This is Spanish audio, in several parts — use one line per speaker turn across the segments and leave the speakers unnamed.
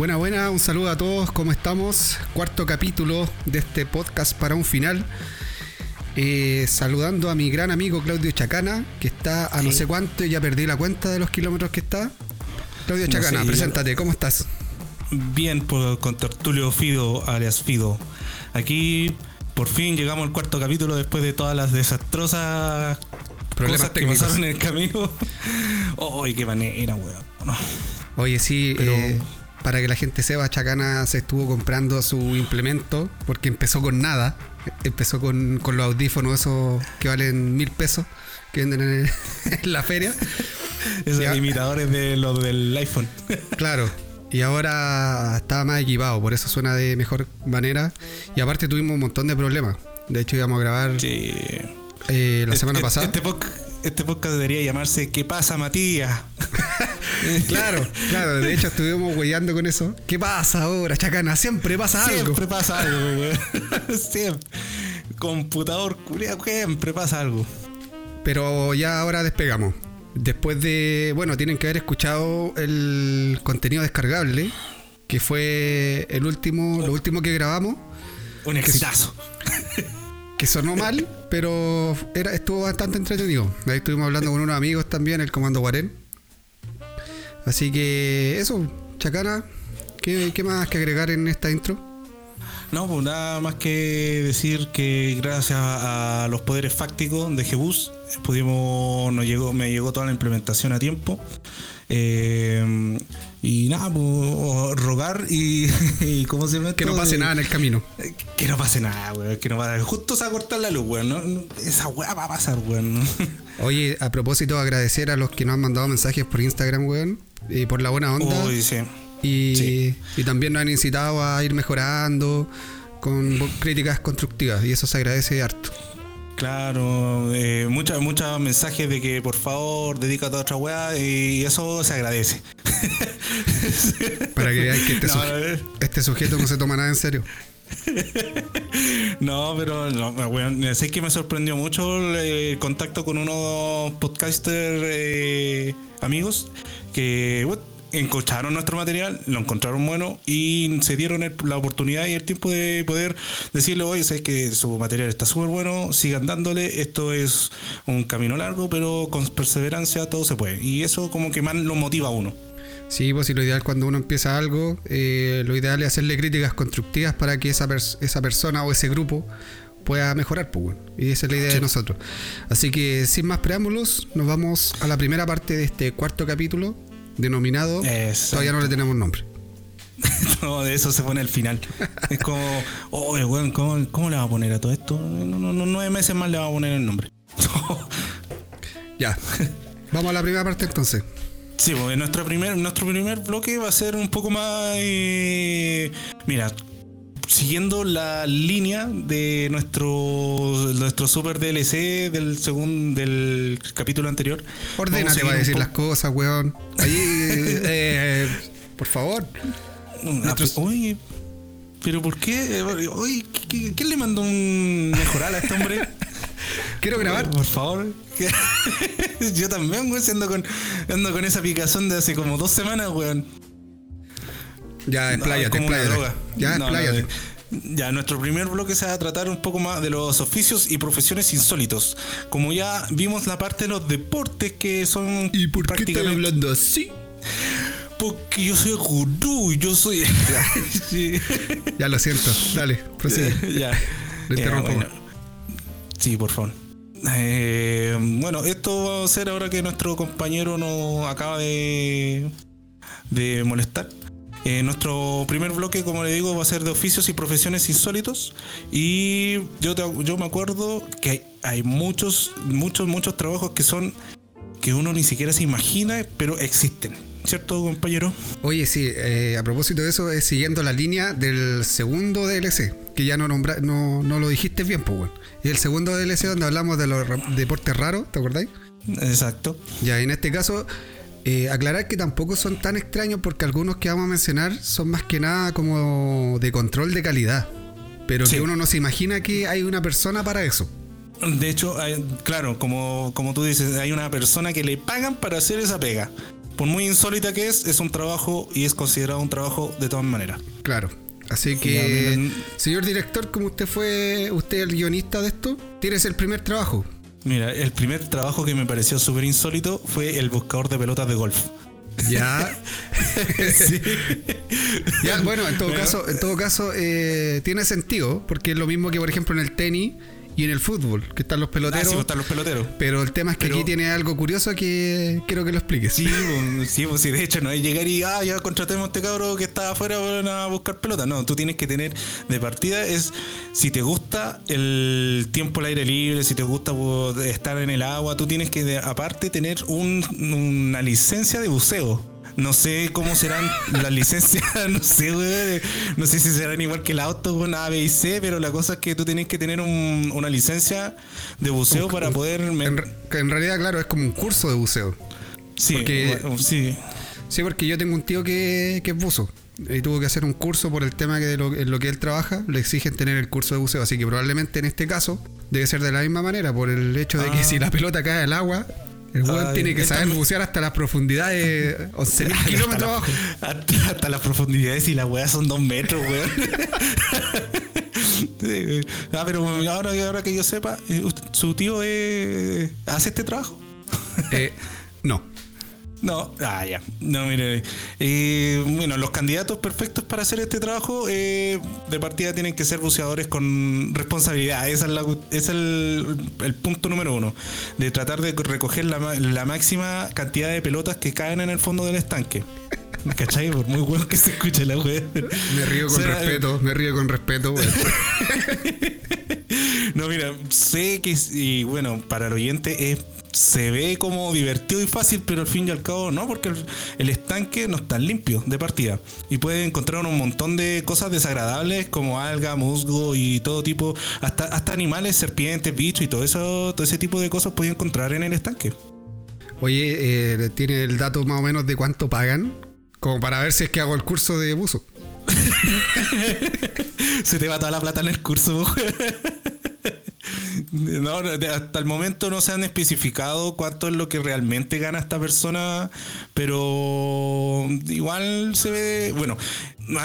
Buena, buena, un saludo a todos, ¿cómo estamos? Cuarto capítulo de este podcast para un final. Eh, saludando a mi gran amigo Claudio Chacana, que está a no sé cuánto, ya perdí la cuenta de los kilómetros que está. Claudio
No
Chacana,
sé,
preséntate, ¿cómo estás?
Bien por, con Tertulio Fido, alias Fido. Aquí por fin llegamos al cuarto capítulo después de todas las desastrosas
Problemas
cosas que
técnicos.
pasaron en el camino. ¡Ay, qué manera, weón! No.
Oye, sí,
Pero-
eh, para que la gente sepa, Chacana se estuvo comprando su implemento porque empezó con nada. Empezó con, con los audífonos esos que valen mil pesos que venden en, en la feria.
Esos imitadores de los del iPhone.
Claro. Y ahora estaba más equipado, por eso suena de mejor manera. Y aparte tuvimos un montón de problemas. De hecho íbamos a grabar
Sí.
eh, la semana
Este-
pasada.
Este, este podcast debería llamarse ¿Qué pasa, Matías?
Claro, claro. De hecho estuvimos huellando con eso. ¿Qué pasa ahora, Chacana? Siempre pasa algo.
Siempre pasa algo, weón. Siempre. Computador, culiao, siempre pasa algo.
Pero ya ahora despegamos. Después de. Bueno, tienen que haber escuchado el contenido descargable. Que fue el último. Lo último que grabamos.
Un exitazo.
Que sonó mal, pero era, estuvo bastante entretenido. Ahí estuvimos hablando con unos amigos también, el comando Guarén. Así que eso, Chacana. ¿Qué, qué más que agregar en esta intro?
No, pues nada más que decir que gracias a los poderes fácticos de Jebus pudimos, nos llegó, me llegó toda la implementación a tiempo. Eh, y nada, pues rogar y, y ¿cómo se llama?
Que no pase
De-
nada en el camino.
Que no pase nada, weón. Que no pase. Justo se va a cortar la luz, weón. ¿no? Esa weá va a pasar, weón.
Oye, a propósito, agradecer a los que nos han mandado mensajes por Instagram, weón. Y por la buena onda.
Uy, sí.
Y,
Sí.
y también nos han incitado a ir mejorando con críticas constructivas y eso se agradece harto.
Claro, eh, muchos muchos mensajes de que por favor dedícate a otra weá y eso se agradece.
Para que veáis que este,
No,
suje- este sujeto no se toma nada en serio.
No, pero no, weón, sé que me sorprendió mucho el, contacto con unos podcaster eh, amigos que bueno, escucharon nuestro material, lo encontraron bueno y se dieron el- la oportunidad y el tiempo de poder decirle, oye, sabes que su material está súper bueno, sigan dándole, esto es un camino largo, pero con perseverancia todo se puede. Y eso como que más lo motiva a uno.
Sí, pues y lo ideal cuando uno empieza algo, eh, lo ideal es hacerle críticas constructivas para que esa, pers- esa persona o ese grupo pueda mejorar, pues, bueno. Y esa es la idea de nosotros. Así que sin más preámbulos, nos vamos a la primera parte de este cuarto capítulo, denominado...
Exacto.
Todavía no le tenemos nombre.
No, de eso se pone al final. Es como, oye, weón, ¿cómo, ¿cómo le va a poner a todo esto? No, no, no, nueve meses más le va a poner el nombre.
Ya. Vamos a la primera parte entonces.
Sí, pues nuestro primer, nuestro primer bloque va a ser un poco más. eh, mira, siguiendo la línea de nuestro nuestro super DLC del segundo del capítulo anterior.
Ordénate
vamos
va a decir las cosas, weón. Ahí, eh, eh, por favor.
Ah, pero- Oye, pero ¿por qué? Oye, ¿qué- qué- ¿quién le mandó un mejoral a este hombre?
Quiero grabar.
Por favor. Yo también, güey, ando con, ando con esa picazón de hace como dos semanas, weón.
Ya,
No,
expláyate,
como una droga.
Ya,
No, eh, ya, nuestro primer bloque se va a tratar un poco más de los oficios y profesiones insólitos. Como ya vimos la parte de los deportes que son
¿Y por qué
prácticamente-
hablando así?
Porque yo soy gurú, yo soy... Sí.
Ya lo siento. Dale, prosigue.
ya.
Lo interrumpo.
bueno. Sí, por favor. Eh, bueno, esto va a ser ahora que nuestro compañero nos acaba de, de molestar. Eh, nuestro primer bloque, como le digo, va a ser de oficios y profesiones insólitos. Y yo, te- yo me acuerdo que hay, hay muchos, muchos, muchos trabajos que son que uno ni siquiera se imagina, pero existen. ¿Cierto, compañero?
Oye, sí, eh, a propósito de eso, es siguiendo la línea del segundo DLC, que ya no nombra, no, no lo dijiste bien, pues. Y el segundo DLC donde hablamos de los deportes raros, ¿te acordáis?
Exacto.
Ya, en este caso, eh, aclarar que tampoco son tan extraños porque algunos que vamos a mencionar son más que nada como de control de calidad. Pero
Sí.
que uno no se imagina que hay una persona para eso.
De hecho, hay- claro, como, como tú dices, hay una persona que le pagan para hacer esa pega. por muy insólita que es, es un trabajo y es considerado un trabajo de todas maneras.
Claro. Así que, señor director, como usted fue, usted el guionista de esto, tienes el primer trabajo.
Mira, el primer trabajo que me pareció súper insólito fue el buscador de pelotas de golf.
Ya. sí. Ya, bueno, en todo caso, en todo caso, eh, tiene sentido, porque es lo mismo que, por ejemplo, en el tenis y en el fútbol, que están los peloteros. Ah,
sí, pues, están los peloteros.
Pero el tema es que aquí tiene algo curioso que quiero que lo expliques.
Sí, pues, sí, pues sí, de hecho no es llegar y ah, ya contratemos a este cabro que está afuera a buscar pelota. No, tú tienes que tener de partida es si te gusta el tiempo al aire libre, si te gusta pues, estar en el agua, tú tienes que aparte tener una licencia de buceo. No sé cómo serán las licencias, no sé. No sé si serán igual que el auto con A, B y C, pero la cosa es que tú tienes que tener una licencia de buceo para poder.
En, realidad, claro, es como un curso de buceo.
Sí, sí.
Sí, porque yo tengo un tío que, que es buzo y tuvo que hacer un curso por el tema que de lo, en lo que él trabaja le exigen tener el curso de buceo. Así que probablemente en este caso debe ser de la misma manera, por el hecho de que ah. si la pelota cae al agua, el weón tiene que saber bucear hasta las profundidades 11.000 kilómetros abajo.
Hasta, las profundidades y la weá son dos metros, weón. ah, pero ahora, ahora que yo sepa, eh, ¿su tío hace este trabajo?
Eh, no.
No, ah, ya. No, mire. Eh, bueno, los candidatos perfectos para hacer este trabajo eh, de partida tienen que ser buceadores con responsabilidad. Ese es, el, punto número uno. De tratar de recoger la, máxima cantidad de pelotas que caen en el fondo del estanque. ¿Cachai? Por muy bueno que se escuche la wea.
Me río con respeto, me río con respeto,
No, mira, sé que, y bueno, para el oyente es se ve como divertido y fácil, pero al fin y al cabo no, porque el, estanque no está limpio de partida. Y puede encontrar un montón de cosas desagradables como alga, musgo y todo tipo, hasta, hasta animales, serpientes, bichos y todo eso, todo ese tipo de cosas puede encontrar en el estanque.
Oye, eh, ¿tiene el dato más o menos de cuánto pagan? Como para ver si es que hago el curso de buzo.
se te va toda la plata en el curso. No, hasta el momento no se han especificado cuánto es lo que realmente gana esta persona, pero igual se ve, bueno,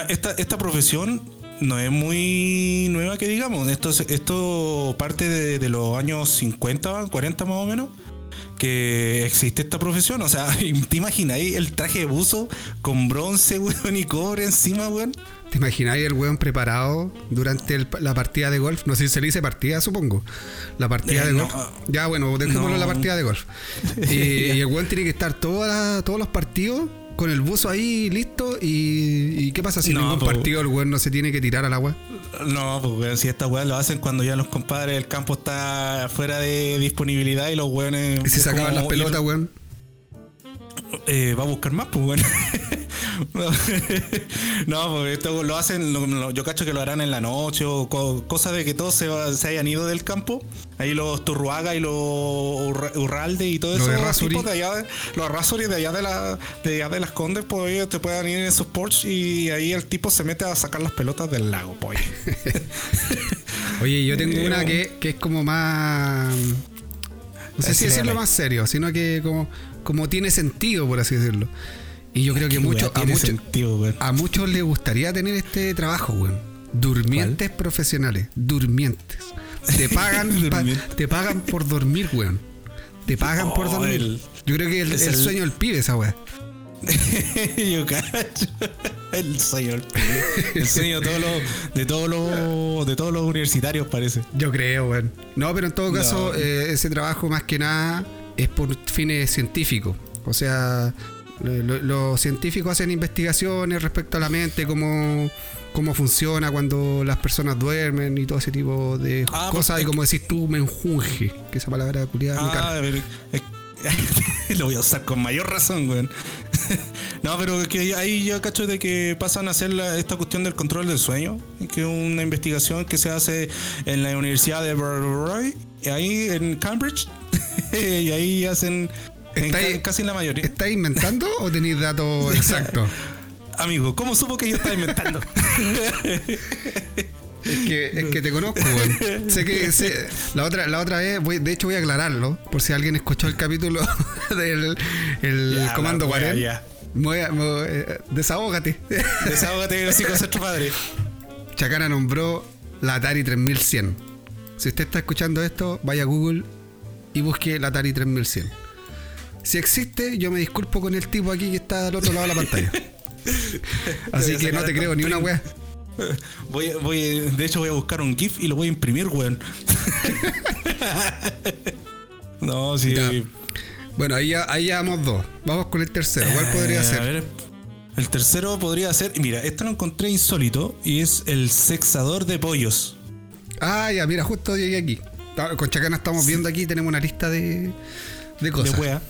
esta, esta profesión no es muy nueva que digamos, esto, esto parte de, los años 50, 40 más o menos que existe esta profesión. O sea, ¿te imagináis el traje de buzo con bronce, weón, y cobre encima, weón?
¿Te imagináis el weón preparado durante la partida de golf? No sé si se le dice partida, supongo. La partida eh, de golf. Ya, bueno, dejémoslo la partida de golf. y, el weón tiene que estar todos los partidos con el buzo ahí listo. ¿Y, qué pasa si en ningún partido el weón no se tiene que tirar al agua?
No, pues si esta weón lo hacen cuando ya los compadres, el campo está fuera de disponibilidad y los weones.
¿Y se sacaban las pelotas, weón?
Eh, va a buscar más, pues weón. no, porque esto lo hacen, yo cacho que lo harán en la noche o cosas de que todos se, hayan ido del campo. Ahí los Turruaga y los Urralde y todo eso. Los de allá, los Arrasuri de allá de, la, de allá de las Condes, pues ellos te puedan ir en esos ports y ahí el tipo se mete a sacar las pelotas del lago, pues.
Oye, yo tengo una que, que es como más. No sé si decirlo más serio, sino que como, como tiene sentido, por así decirlo. Y yo creo que mucho, a, a muchos les gustaría tener este trabajo, weón. Durmientes profesionales, durmientes. Te pagan, te pagan por dormir, weón. Te pagan por dormir. yo creo que el, el, sueño del pibe esa weón.
yo cacho. El sueño del pibe. El sueño de todos los, de todos los, de todos los universitarios parece.
Yo creo, weón. No, pero en todo caso, eh, ese trabajo más que nada es por fines científicos. O sea, los científicos hacen investigaciones respecto a la mente, cómo, cómo funciona cuando las personas duermen y todo ese tipo de ah, cosas. y como decís tú, me enjunge, que esa palabra culiada
ah, lo voy a usar con mayor razón, weón. no, pero que ahí yo cacho de que pasan a hacer esta cuestión del control del sueño, que es una investigación que se hace en la Universidad de Roy, ahí en Cambridge, y ahí hacen
¿Estáis, casi la mayoría. ¿Estáis inventando o tenéis datos exactos?
Amigo, ¿cómo supo que yo estaba inventando?
Es que, es que te conozco, weón. Sé que sé- la otra, la otra vez, voy- de hecho voy a aclararlo, por si alguien escuchó el capítulo del el
Ya,
Comando
la wea,
40.
ya.
Me voy a- me voy- eh, desahógate.
Desahógate así con tu padre.
Chacana nombró la Atari 3100. Si usted está escuchando esto, vaya a Google y busque la Atari 3100. Si existe, yo me disculpo con el tipo aquí que está al otro lado de la pantalla. Así
a
que no te creo ni una wea.
Voy, voy, de hecho, voy a buscar un GIF y lo voy a imprimir, weón. no, sí.
Ya. Bueno, ahí ya, ahí ya vamos dos. Vamos con el tercero. ¿Cuál podría
Eh, A
ser?
ver, el tercero podría ser. Mira, esto lo encontré insólito y es el sexador de pollos.
Ah, ya, mira, justo llegué aquí. Ta- Con Chacana estamos viendo aquí, tenemos una lista de, de cosas.
De wea.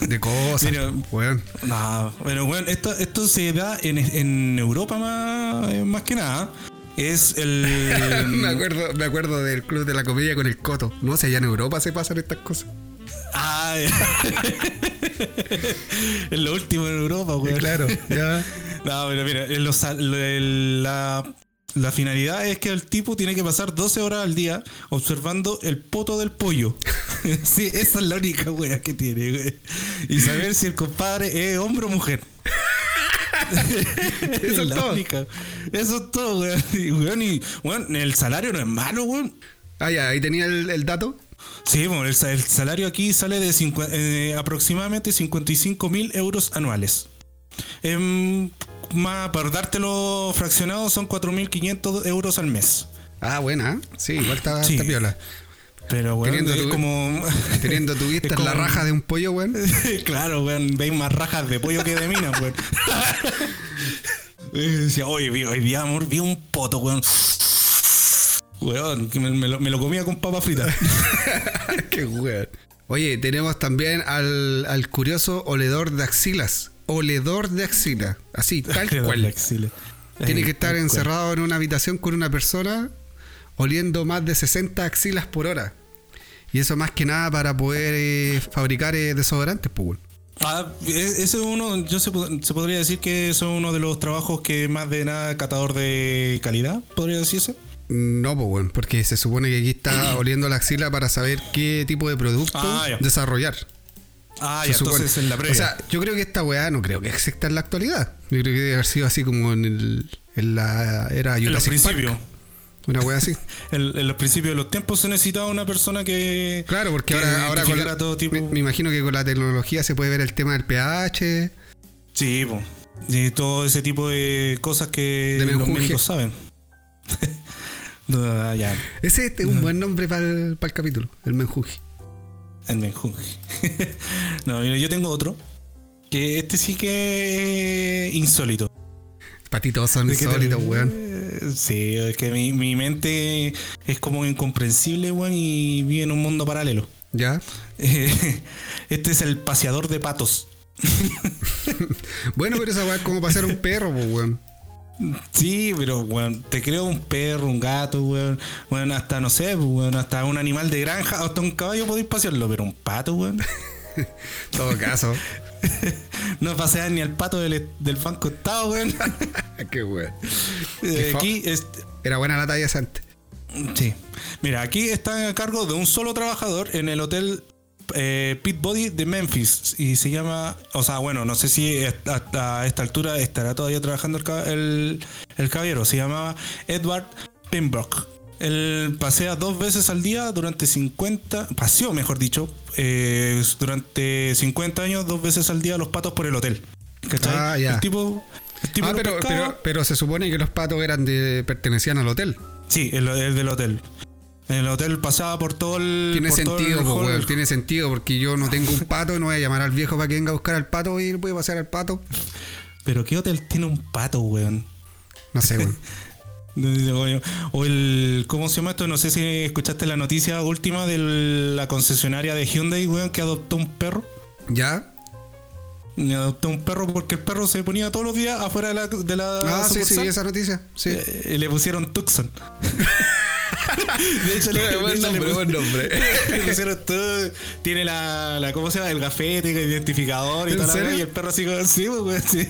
De cosas.
Mira.
weón.
No, pero esto, esto se da en, en Europa más, eh, más que nada. Es el.
me, acuerdo, me acuerdo del Club de la Comedia con el Coto. No sé, allá en Europa se pasan estas cosas.
Ah, es lo último en Europa, weón.
Claro, ya.
No, pero mira, los- la, la finalidad es que el tipo tiene que pasar 12 horas al día observando el poto del pollo. sí, esa es la única wea que tiene, güey. Y saber si el compadre es hombre o mujer.
Eso es
la
todo.
única. Eso es todo, weón. Y, weón, y, weón, el salario no es malo, weón.
Ah, ya, ahí tenía el, el dato.
Sí, bueno, el, sa- el salario aquí sale de cincu- eh, aproximadamente 55 mil euros anuales. Em, más, para dártelo fraccionado son 4.500 euros al mes.
Ah, buena, ¿eh? Sí, igual está,
Sí.
está piola.
Pero, bueno,
Teniendo
es
tu-
como...
Teniendo tu vista
es
en la raja de un pollo, weón.
claro, weón, veis más rajas de pollo que de mina, weón. Y decía, oye, vi- hoy día, amor, vi un poto, weón. Weón, que me, me lo, me lo comía con papa frita.
Qué weón. Oye, tenemos también al, al curioso oledor de axilas. Oledor de axila. Así, tal cual.
axila.
Tiene que estar encerrado en una habitación con una persona oliendo más de 60 axilas por hora. Y eso más que nada para poder eh, fabricar eh, desodorantes, pues.
Ah, ese es uno, yo se, se podría decir que son uno de los trabajos que más de nada catador de calidad, podría decirse.
No, pues bueno, porque se supone que aquí está oliendo la axila para saber qué tipo de producto
Ah,
desarrollar.
Ah, ya, entonces en la previa.
O sea, yo creo que esta weá no creo que exista en la actualidad. Yo creo que debe haber sido así como en, el, en la era
en los
Jurassic
principios.
Una weá así.
En, en los principios de los tiempos se necesitaba una persona que.
Claro, porque
que
ahora, ahora con la-
todo tipo.
me, me imagino que con la tecnología se puede ver el tema del pH.
Sí, po. Y todo ese tipo de cosas que
De
los médicos saben. No, ya,
Ese este es un buen nombre para el, para el capítulo, el menjunje.
El menjunje. no, mira, yo tengo otro. Que este sí que es insólito.
Para ti todos son
¿De qué te-
insólitos, weón.
Sí, es que mi, mi mente es como incomprensible, weón, y vive en un mundo paralelo.
¿Ya?
Eh, Este es el paseador de patos.
Bueno, pero esa weá es como para ser un perro, pues, weón.
Sí, pero weón, te creo un perro, un gato, weón, weón, hasta no sé, weón, hasta un animal de granja, hasta un caballo podéis pasearlo, pero un pato, weón.
Todo caso.
No pasean ni al pato del, del Banco Estado, weón.
Qué weón.
Eh, Aquí es,
Era buena la talla antes.
Sí. Mira, aquí está a cargo de un solo trabajador en el hotel eh, Pit Body de Memphis. Y se llama. O sea, bueno, no sé si hasta esta altura estará todavía trabajando el, el, el caballero. Se llamaba Edward Pembroke. Él pasea dos veces al día durante 50. Paseó, mejor dicho. eh, durante 50 años, dos veces al día los patos por el hotel. ¿Cachai?
Ah, ya.
El tipo. El tipo
Ah,
los
pero,
pescaba.
pero, pero se supone que los patos eran de. pertenecían al hotel.
Sí, el, el del hotel. El hotel pasaba por todo el.
Tiene
el
sentido, po,
hall.
weón, tiene sentido, porque yo no tengo un pato y no voy a llamar al viejo para que venga a buscar al pato y voy a pasear al pato.
Pero ¿qué hotel tiene un pato, weón?
No sé, weón.
O el. ¿Cómo se llama esto? No sé si escuchaste la noticia última de la concesionaria de Hyundai, weón, que adoptó un perro.
¿Ya?
Y adoptó un perro porque el perro se ponía todos los días afuera de la. De la
Ah, sí, sí, esa noticia. Sí.
Eh, le pusieron Tucson. de hecho, le,
Buen nombre,
le
buen nombre.
le pusieron todo. Tiene la, la. ¿Cómo se llama? El gafete, el identificador y weá, Y el perro así como. Sí, pues, sí.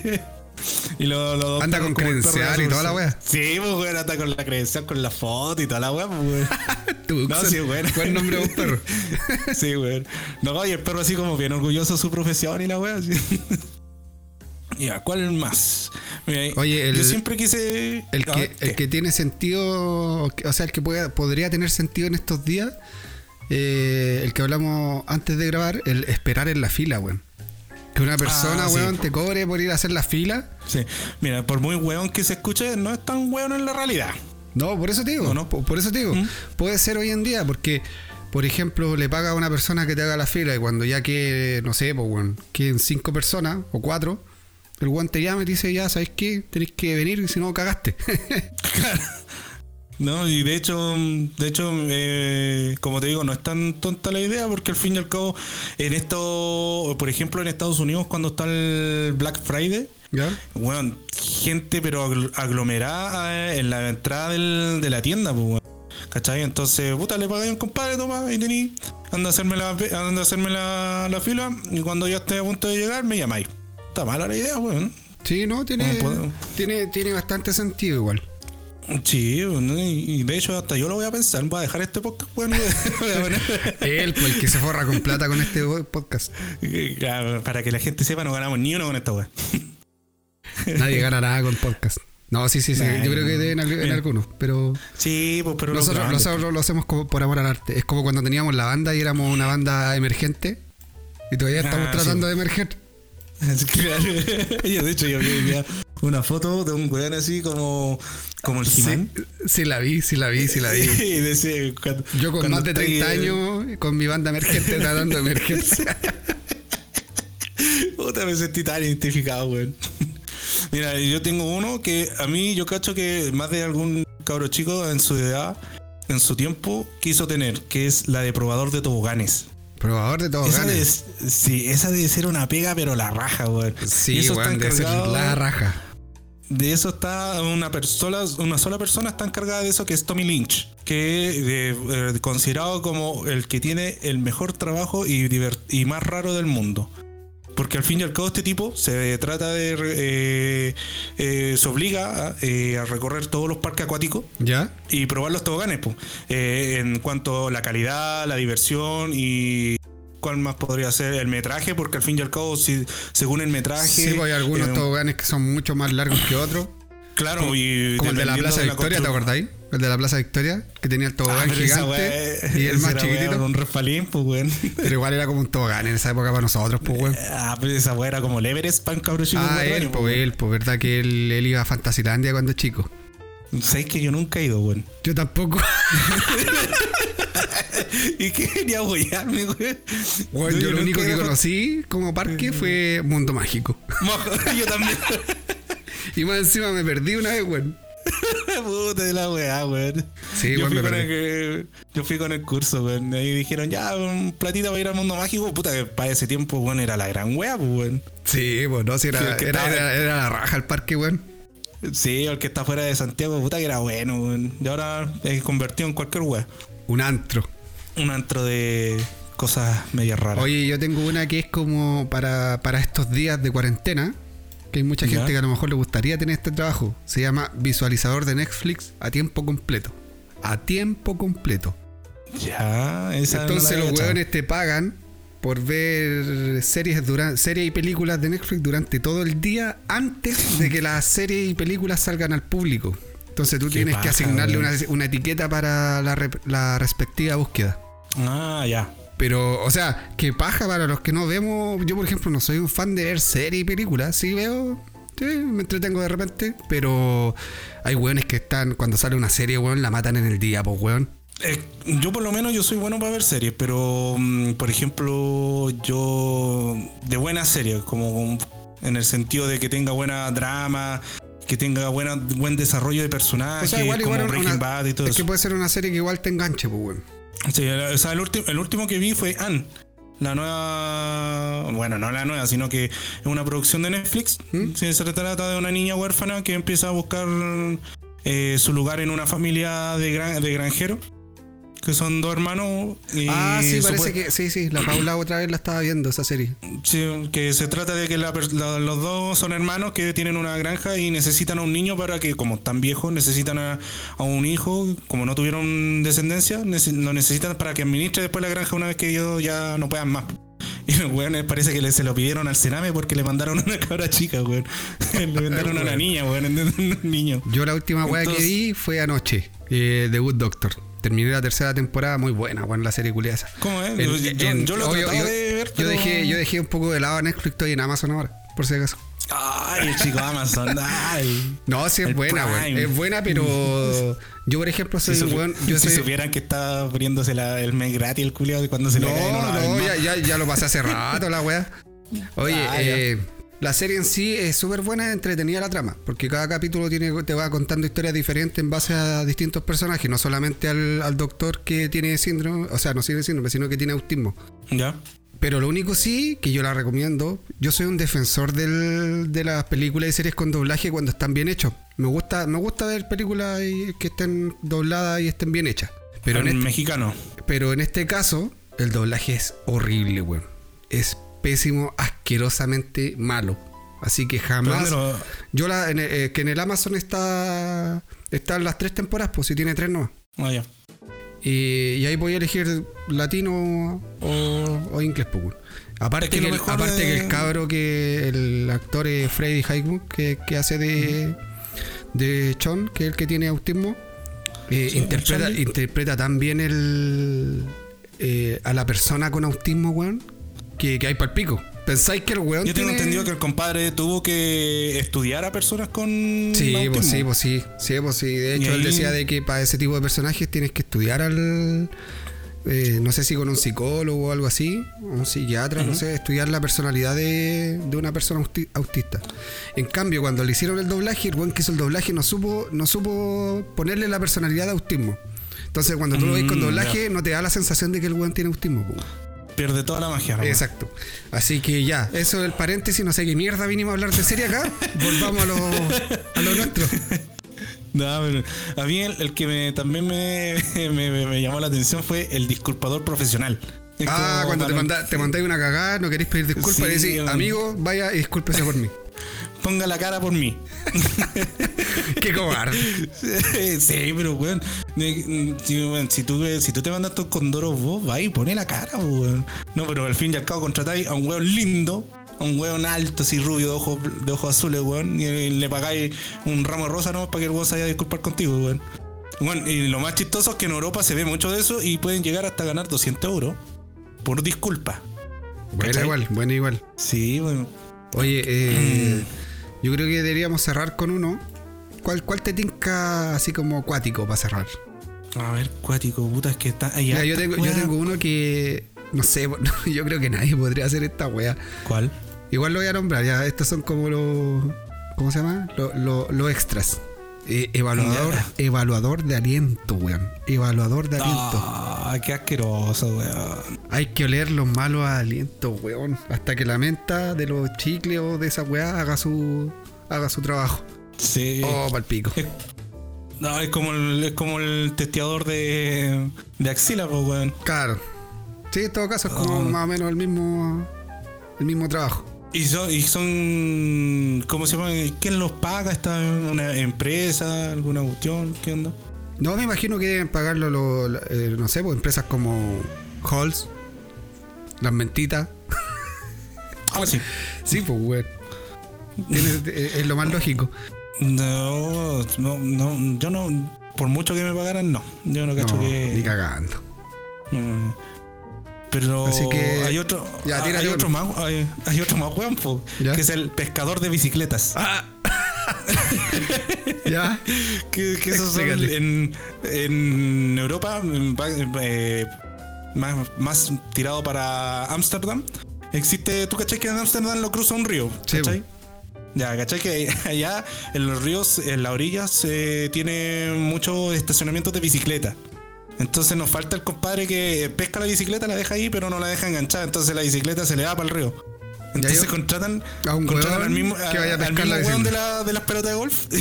Y lo, lo
Anda con credencial y toda la wea.
Sí, pues weón, anda con la credencial, con la foto y toda la wea, pues weón.
Tucson.
sí, bueno.
Buen nombre de un perro.
Sí, weón. No, y el perro así como bien orgulloso de su profesión y la wea, así. Ya, ¿cuál más? Mira,
Oye, el-
yo siempre quise.
El
Ah,
que, el que tiene sentido, o sea, el que podría tener sentido en estos días, eh, el que hablamos antes de grabar, el esperar en la fila, weón. Que una persona,
Ah, sí.
weón, te cobre por ir a hacer la fila.
Sí. Mira, por muy weón que se escuche, no es tan weón en la realidad.
No, por eso te digo.
¿O no?
Por, por eso te digo.
¿Mm?
Puede ser hoy en día, porque, por ejemplo, le paga a una persona que te haga la fila y cuando ya que, no sé, pues, weón, queden cinco personas o cuatro, el weón te llama y te dice, ya, ¿sabes qué? Tenés que venir, si no, cagaste.
No, y de hecho, de hecho, eh, como te digo, no es tan tonta la idea porque al fin y al cabo, en esto, por ejemplo, en Estados Unidos cuando está el Black Friday,
¿Ya?
bueno, gente pero agl- aglomerada eh, en la entrada del- de la tienda, pues, weón. ¿Cachai? Entonces, puta, le pagáis a un compadre, toma, ahí tení, anda a hacerme la, anda a hacerme la, la fila y cuando ya esté a punto de llegar me llamáis. Está mala la idea, weón.
Sí, no, tiene, tiene, tiene bastante sentido igual.
Sí, y de hecho hasta yo lo voy a pensar, voy a dejar este podcast, bueno, voy a poner-
Él, pues, el que se forra con plata con este podcast.
Ya, Para que la gente sepa, no ganamos ni uno con esta weá.
Nadie gana nada con podcast. No, sí, sí, sí.
Nah,
Yo creo que en, al- en algunos, pero
Sí, pues pero
nosotros,
grandes,
nosotros lo hacemos como por amor al arte. Es como cuando teníamos la banda y éramos una banda emergente y todavía estamos
Ah,
tratando
sí.
de emerger.
Claro. Yo, de hecho, yo vi una foto de un weón así como, como el
Sí,
He-Man.
sí la vi, sí la vi, sí la vi.
Decía, cuando-
Yo con más de
está ahí,
30
eh,
años, con mi banda emergente tratando de emerger.
Puta, me sentí tan identificado, weón. Mira, yo tengo uno que a mí yo cacho que más de algún cabro chico en su edad, en su tiempo, quiso tener, que es la de probador de toboganes.
Probador de todo
Esa debe, sí, esa debe ser una pega, pero la raja, weón. Y
Sí,
eso
weón,
está
debe ser
encargado-
la raja.
De eso está una persona, una sola persona está encargada de eso, que es Tommy Lynch, que eh, eh, considerado como el que tiene el mejor trabajo y, y más raro del mundo. Porque al fin y al cabo este tipo se trata de... eh, eh, se obliga a, eh, a recorrer todos los parques acuáticos
¿Ya?
y probar los toboganes, pues. En cuanto a la calidad, la diversión y cuál más podría ser el metraje, porque al fin y al cabo, si, según el metraje...
Sí, pues hay algunos toboganes que son mucho más largos que otros.
Claro, y
Como el de la Plaza
de la
Victoria, ¿te acordáis? El de la Plaza Victoria, que tenía el
Ah,
tobogán
esa
gigante y el más chiquitito.
Un refalín, pues, weón.
Pero igual era como un tobogán en esa época para nosotros, pues, weón.
Ah, pero esa weá era como el Everest para un cabro chico.
Ah, él, pues, él, pues, verdad que él, él iba a Fantasilandia cuando chico.
Sabes que yo nunca he ido, weón.
Yo tampoco.
¿Y qué quería apoyarme, weón?
Bueno, yo lo
nunca
único que conocí como parque fue Mundo Mágico.
Yo también.
Y más encima me perdí una vez, weón.
Puta de la weá, weón.
Sí,
yo, fui con el, que- yo fui con el curso, weón. Ahí dijeron, ya, un platito para ir al mundo mágico. Puta, que para ese tiempo, weón, era la gran weá, pues, weón.
Sí, pues no, sí, era,
Sí,
era,
estaba-
era, era la raja el parque, weón.
Sí, el que está fuera de Santiago, puta que era bueno, weón. Y ahora es convertido en cualquier weá.
Un antro.
Un antro de cosas medias raras.
Oye, yo tengo una que es como para, para estos días de cuarentena, que hay mucha
Ya.
gente que a lo mejor le gustaría tener este trabajo. Se llama visualizador de Netflix a tiempo completo. A tiempo completo.
Ya, esa
Entonces
no
los hueones te pagan por ver series, dura- series y películas de Netflix durante todo el día antes de que las series y películas salgan al público. Entonces tú tienes que asignarle una, una etiqueta para la, la respectiva búsqueda.
Ah, ya.
Pero, o sea, que paja para los que no vemos. Yo, por ejemplo, no soy un fan de ver series y películas. Sí veo, sí, me entretengo de repente. Pero hay weones que están, cuando sale una serie, weón, la matan en el día, pues, weón.
Eh, yo por lo menos yo soy bueno para ver series, pero mm, por ejemplo, yo de buenas series, como en el sentido de que tenga buena drama, que tenga buena, buen desarrollo de personajes,
O sea, igual,
como
igual
Breaking
una-
Bad y todo
es que puede ser una serie que igual te enganche, pues, weón.
Sí, o sea, el, último el último que vi fue Anne. La nueva, bueno, no la nueva, sino que es una producción de Netflix.
¿Mm?
Se trata de una niña huérfana que empieza a buscar eh, su lugar en una familia de, gran, de granjeros. Que son dos hermanos. Y
ah, sí, parece que. Sí, sí, la Paula otra vez la estaba viendo esa serie.
Sí, que se trata de que la los dos son hermanos que tienen una granja y necesitan a un niño para que, como están viejos, necesitan a, a un hijo, como no tuvieron descendencia, nece- lo necesitan para que administre después la granja una vez que ellos ya no puedan más. Y los weones parece que se lo pidieron al Sename porque le mandaron una cabra chica, weón. le mandaron a una niña, weón, un niño.
Yo la última weá que vi fue anoche, eh, The Good Doctor. Terminé la tercera temporada, muy buena, weón, la serie culiada.
¿Cómo es?
En-
Yo- yo-
en-
yo lo
obvio, yo-
de ver,
yo
pero-
dejé, yo dejé un poco de lado a Netflix, estoy en Amazon ahora, por si acaso.
Ay, el chico Amazon, ay.
No, sí es
El
buena, weón.
Prime.
Es buena, pero yo, por ejemplo, soy
Si,
un weón. Yo
si
soy,
supieran que está abriéndose la- el mes gratis el culiado cuando se
no,
le cae no
no, ya, ya, ya lo pasé hace rato la weá. Oye,
Ah, ya.
La serie en sí es súper buena, entretenida la trama, porque cada capítulo tiene, te va contando historias diferentes en base a distintos personajes, no solamente al, al doctor que tiene síndrome, o sea, no tiene síndrome, sino que tiene autismo.
Ya.
Pero lo único sí, que yo la recomiendo, yo soy un defensor del- de las películas y series con doblaje cuando están bien hechos. Me gusta, me gusta ver películas que estén dobladas y estén bien hechas. Pero en,
en
este,
mexicano.
pero en este caso, el doblaje es horrible, weón. Es pésimo, asquerosamente malo. Así que jamás.
¿Dónde lo-
Yo la, en eh, que en el Amazon está. Están las tres temporadas, pues si tiene tres no.
Ah, ya.
Y, y ahí voy a elegir latino o, o inglés, pues. Aparte,
Es que
el, aparte
de-
que el cabro que el actor es Freddy Highwood, que, que hace de, de Sean, que es el que tiene autismo, eh,
Sí,
interpreta, interpreta tan bien el, eh, a la persona con autismo, weón, que, que hay para el pico. ¿Pensáis que el weón
Yo tengo
tiene-
entendido que el compadre tuvo que estudiar a personas con
Sí,
autismo.
pues sí, pues sí, sí, pues sí. De hecho, él decía de que para ese tipo de personajes tienes que estudiar al... eh, no sé si con un psicólogo o algo así, un psiquiatra, no sé, estudiar la personalidad de, de una persona autista. En cambio, cuando le hicieron el doblaje, el weón que hizo el doblaje no supo, no supo ponerle la personalidad de autismo. Entonces, cuando tú lo ves con
Mm,
doblaje, no te da la sensación de que el weón tiene autismo.
Pierde toda la magia.
Exacto. Así que ya, eso es el paréntesis, no sé qué mierda vinimos a hablar de serie acá. Volvamos a lo, a lo nuestro.
No, pero a mí el, el que me, también me, me, llamó la atención fue el disculpador profesional. Es
Ah, cuando te, manda, te mandáis una cagada, no queréis pedir disculpas
Sí,
y decís, amigo, vaya y discúlpese por mí.
Ponga la cara por mí.
Qué cobarde.
sí, pero weón. Si, tú, si tú te mandas tus condoros vos, va y pone la cara, weón. No, pero al fin y al cabo contratáis a un weón lindo, a un weón alto, así rubio, de ojos, de ojos azules, weón, y le pagáis un ramo de rosa, ¿no? Para que el weón se vaya a disculpar contigo, weón. Bueno, y lo más chistoso es que en Europa se ve mucho de eso y pueden llegar hasta ganar 200 euros por disculpa.
Buena igual, buena igual.
Sí, weón.
Oye, eh, yo creo que deberíamos cerrar con uno. ¿Cuál, cuál te tinca así como acuático para cerrar?
A ver, cuático, puta, es que está ahí.
Mira, yo, tengo, yo tengo uno que, no sé, yo creo que nadie podría hacer esta wea.
¿Cuál?
Igual lo voy a nombrar, ya, estos son como los, ¿cómo se llama? Los los- los extras. Eh, evaluador, evaluador de aliento, weón. Evaluador de aliento.
Ah, qué asqueroso, weón.
Hay que oler los malos alientos, weón. Hasta que la menta de los chicles o de esa weá haga su, haga su trabajo.
Sí.
Oh, pa'l pico.
Es- No, es como el, es como el testeador de, de axila, pues, weón.
Claro. Sí, en todo caso es como
Oh.
más o menos el mismo, el mismo trabajo.
Y son, y son, ¿cómo se llama? ¿Quién los paga? ¿Está una empresa? ¿Alguna cuestión? ¿Qué onda?
No, me imagino que deben pagarlo, lo- eh, no sé, pues empresas como Halls, las mentitas.
Ah, sí.
Sí, pues, weón. Eh, es lo más lógico.
No, no, no, yo no, por mucho que me pagaran, no. Yo no cacho
No,
que...
ni cagando.
Mm. Pero
Así que-
hay otro,
ya,
hay otro más, hay, hay otro más weón, que es el pescador de bicicletas.
Ah. ¿Ya?
que, que esos son en, en Europa, eh, más, más tirado para Ámsterdam. Existe, ¿tú cachai que en Ámsterdam lo cruza un río?
Sí,
¿Cachai? Ya, ¿cachai? Que allá en los ríos, en la orilla, se tiene muchos estacionamientos de bicicleta. Entonces nos falta el compadre que pesca la bicicleta, la deja ahí, pero no la deja enganchada. Entonces la bicicleta se le da para el río. Entonces contratan,
a un
contratan al mismo,
que vaya a
al
pescar
mismo
la
de, la- de las pelotas de golf.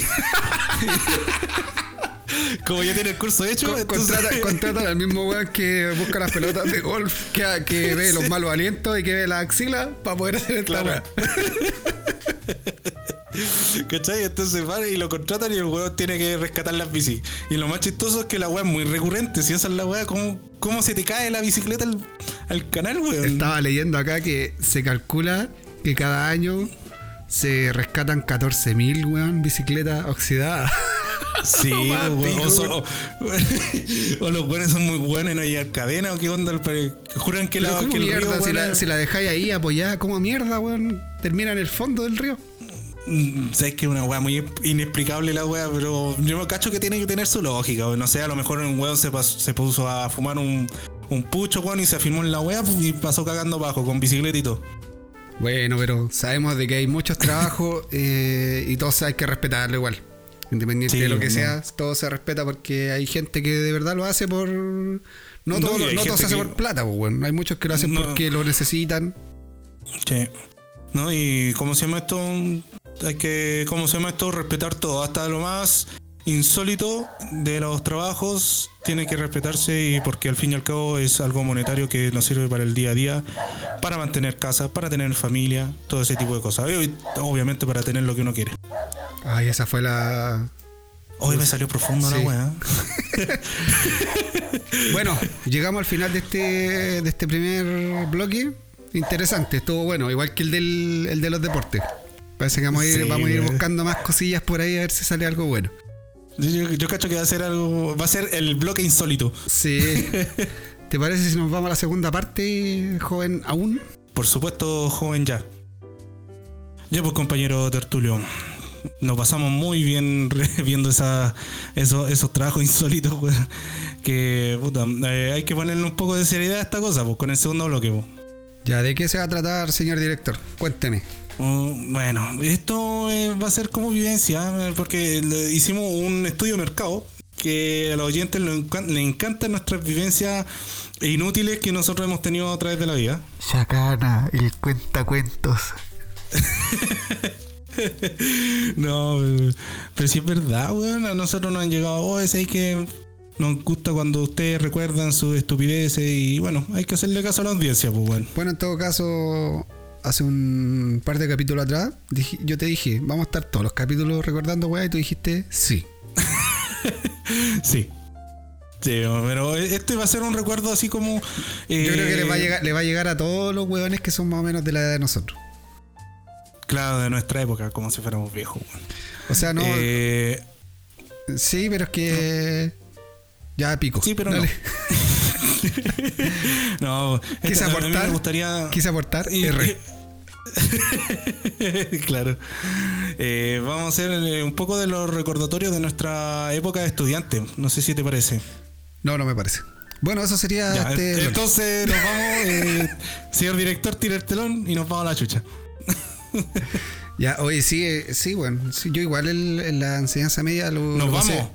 Como ya tiene el curso hecho, entonces-
contratan al mismo weón que busca las pelotas de golf, que, que ve los malos alientos y que ve la axila para poder hacer esta
Claro. ¿Cachai? Entonces van y lo contratan y el weón tiene que rescatar las bici. Y lo más chistoso es que la weá es muy recurrente. Si esa es la weá, ¿cómo, cómo se te cae la bicicleta al, al canal, weón?
Estaba leyendo acá que se calcula que cada año se rescatan 14.000, weón, bicicletas oxidadas.
Sí, weón. O, los buenos son muy buenos y no llevan cadena o qué onda. Juran que la,
¿cómo
que el río,
si, la, si la dejáis ahí apoyada, ¿cómo mierda, weón? Termina en el fondo del río.
Mm, Sabes que es una weá muy inexplicable la weá, pero yo me cacho que tiene que tener su lógica. No sé, a lo mejor un weón se, se puso a fumar un, un pucho, weón, y se afirmó en la weá pues, y pasó cagando abajo con bicicleta y todo.
Bueno, pero sabemos de que hay muchos trabajos eh, y todos hay que respetarlo igual. Independiente
Sí,
de lo que
no.
sea, todo se respeta porque hay gente que de verdad lo hace por. No
No,
todo, no todo se hace
que-
por plata, pues, weón. Hay muchos que lo hacen
No.
porque lo necesitan.
Sí. ¿No? Y cómo se llama esto, hay que, ¿cómo se llama esto? Respetar todo, hasta lo más insólito de los trabajos tiene que respetarse y porque al fin y al cabo es algo monetario que nos sirve para el día a día, para mantener casa, para tener familia, todo ese tipo de cosas. Y obviamente para tener lo que uno quiere.
Ay, esa fue la.
Hoy me salió profundo
Sí.
la weá.
Bueno, llegamos al final de este, de este primer bloque. Interesante, estuvo bueno, igual que el, del, el de los deportes. Parece que vamos a ir,
Sí,
vamos a ir
güey.
buscando más cosillas por ahí a ver si sale algo bueno.
Yo, yo- cacho que va a ser algo, va a ser el bloque insólito.
Sí. ¿Te parece si nos vamos a la segunda parte, joven aún?
Por supuesto, joven ya. Ya pues compañero Tertulio, nos pasamos muy bien viendo esa, esos, esos trabajos insólitos, weón. Que puta, eh, hay que ponerle un poco de seriedad a esta cosa, pues con el segundo bloque. pues.
Ya, ¿de qué se va a tratar, señor director? Cuénteme.
Mm, bueno, esto eh, va a ser como vivencia, eh, porque le- hicimos un estudio de mercado que a los oyentes le, encan- le encantan nuestras vivencias inútiles que nosotros hemos tenido a través de la vida.
Chacana, el cuentacuentos.
No, pero si es verdad, weón. A nosotros nos han llegado, oh, es ahí que nos gusta cuando ustedes recuerdan sus estupideces y bueno, hay que hacerle caso a la audiencia, pues, weón.
Bueno, en todo caso, hace un par de capítulos atrás, dije- yo te dije, vamos a estar todos los capítulos recordando, weá, y tú dijiste, sí.
Sí. Sí, pero este va a ser un recuerdo así como. eh,
Yo creo que le va, a llegar, le va a llegar a todos los weones que son más o menos de la edad de nosotros.
Claro, de nuestra época, como si fuéramos viejos, weón.
O sea, no.
Eh,
sí, pero es que. Ya pico.
sí, pero
Dale.
no. no.
Quise aportar.
me gustaría.
Quise aportar
Y-
R.
claro. Eh, vamos a hacer eh, un poco de los recordatorios de nuestra época de estudiante. No sé si te parece.
No, no me parece. Bueno, eso sería
Ya,
este.
eh, entonces nos vamos, eh, señor director, tira el telón y nos vamos a la chucha.
Ya, oye, sí, sí, bueno. sí, yo igual en, en la enseñanza media lo.
Nos
lo pasé-
vamos.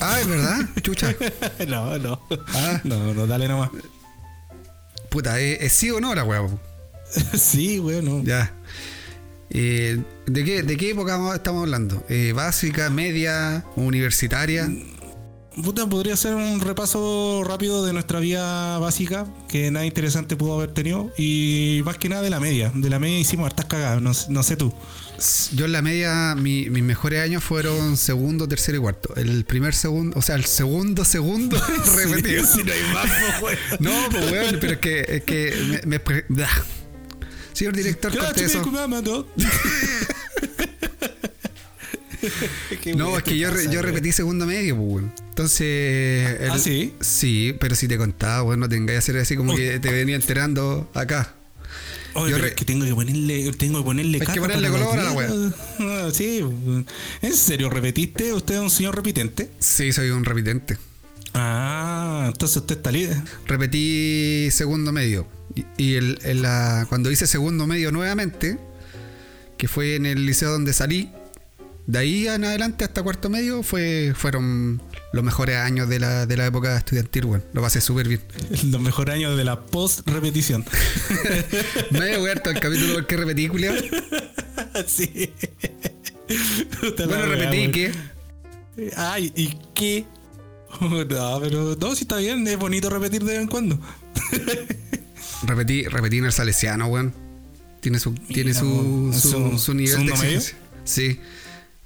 Ah, es verdad, chucha.
no, no.
Ah.
No, no, dale nomás.
Puta, ¿es, es sí o no la weá?
sí, bueno.
Ya. Eh, ¿de, qué, ¿De qué época estamos hablando? Eh, ¿Básica, media, universitaria?
Puta, podría ser un repaso rápido de nuestra vida básica, que nada interesante pudo haber tenido. Y más que nada de la media. De la media hicimos hartas cagadas, no, no sé tú.
Yo en la media, mi- mis mejores años fueron segundo, tercero y cuarto. El primer segundo, o sea, el segundo, segundo repetido.
Si no hay más, pues.
No, pues weón, pero es que, es que me, me Blah. Señor director, corte eso.
¿no?
Es que yo,
pasa,
yo repetí segundo medio, pues weón. Entonces. el-
¿Ah, sí?
Sí, pero si te contaba, weón, no tengáis que hacer así como que te venía enterando acá.
Oye,
Yo re-
es que tengo que ponerle, tengo que ponerle
Hay que ponerle color a la
días. Ah, Sí, ¿en serio repetiste? ¿Usted es un señor repitente?
Sí, soy un repitente.
Ah, entonces usted está líder.
Repetí segundo medio. Y, y el- la- cuando hice segundo medio nuevamente, que fue en el liceo donde salí, de ahí en adelante hasta cuarto medio fue, fueron los mejores años de la, de la época estudiantil, weón. Lo pasé súper bien.
Los mejores años de la post-repetición.
Me había huerto el capítulo porque repetí, culiao.
sí.
Bueno, repetí que.
Ay, y qué? No, pero no, si está bien, es bonito repetir de vez en cuando.
Repetí, repetí en el Salesiano, weón. Tiene su, tiene su, su,
¿Su-
su nivel de exigencia. Sí.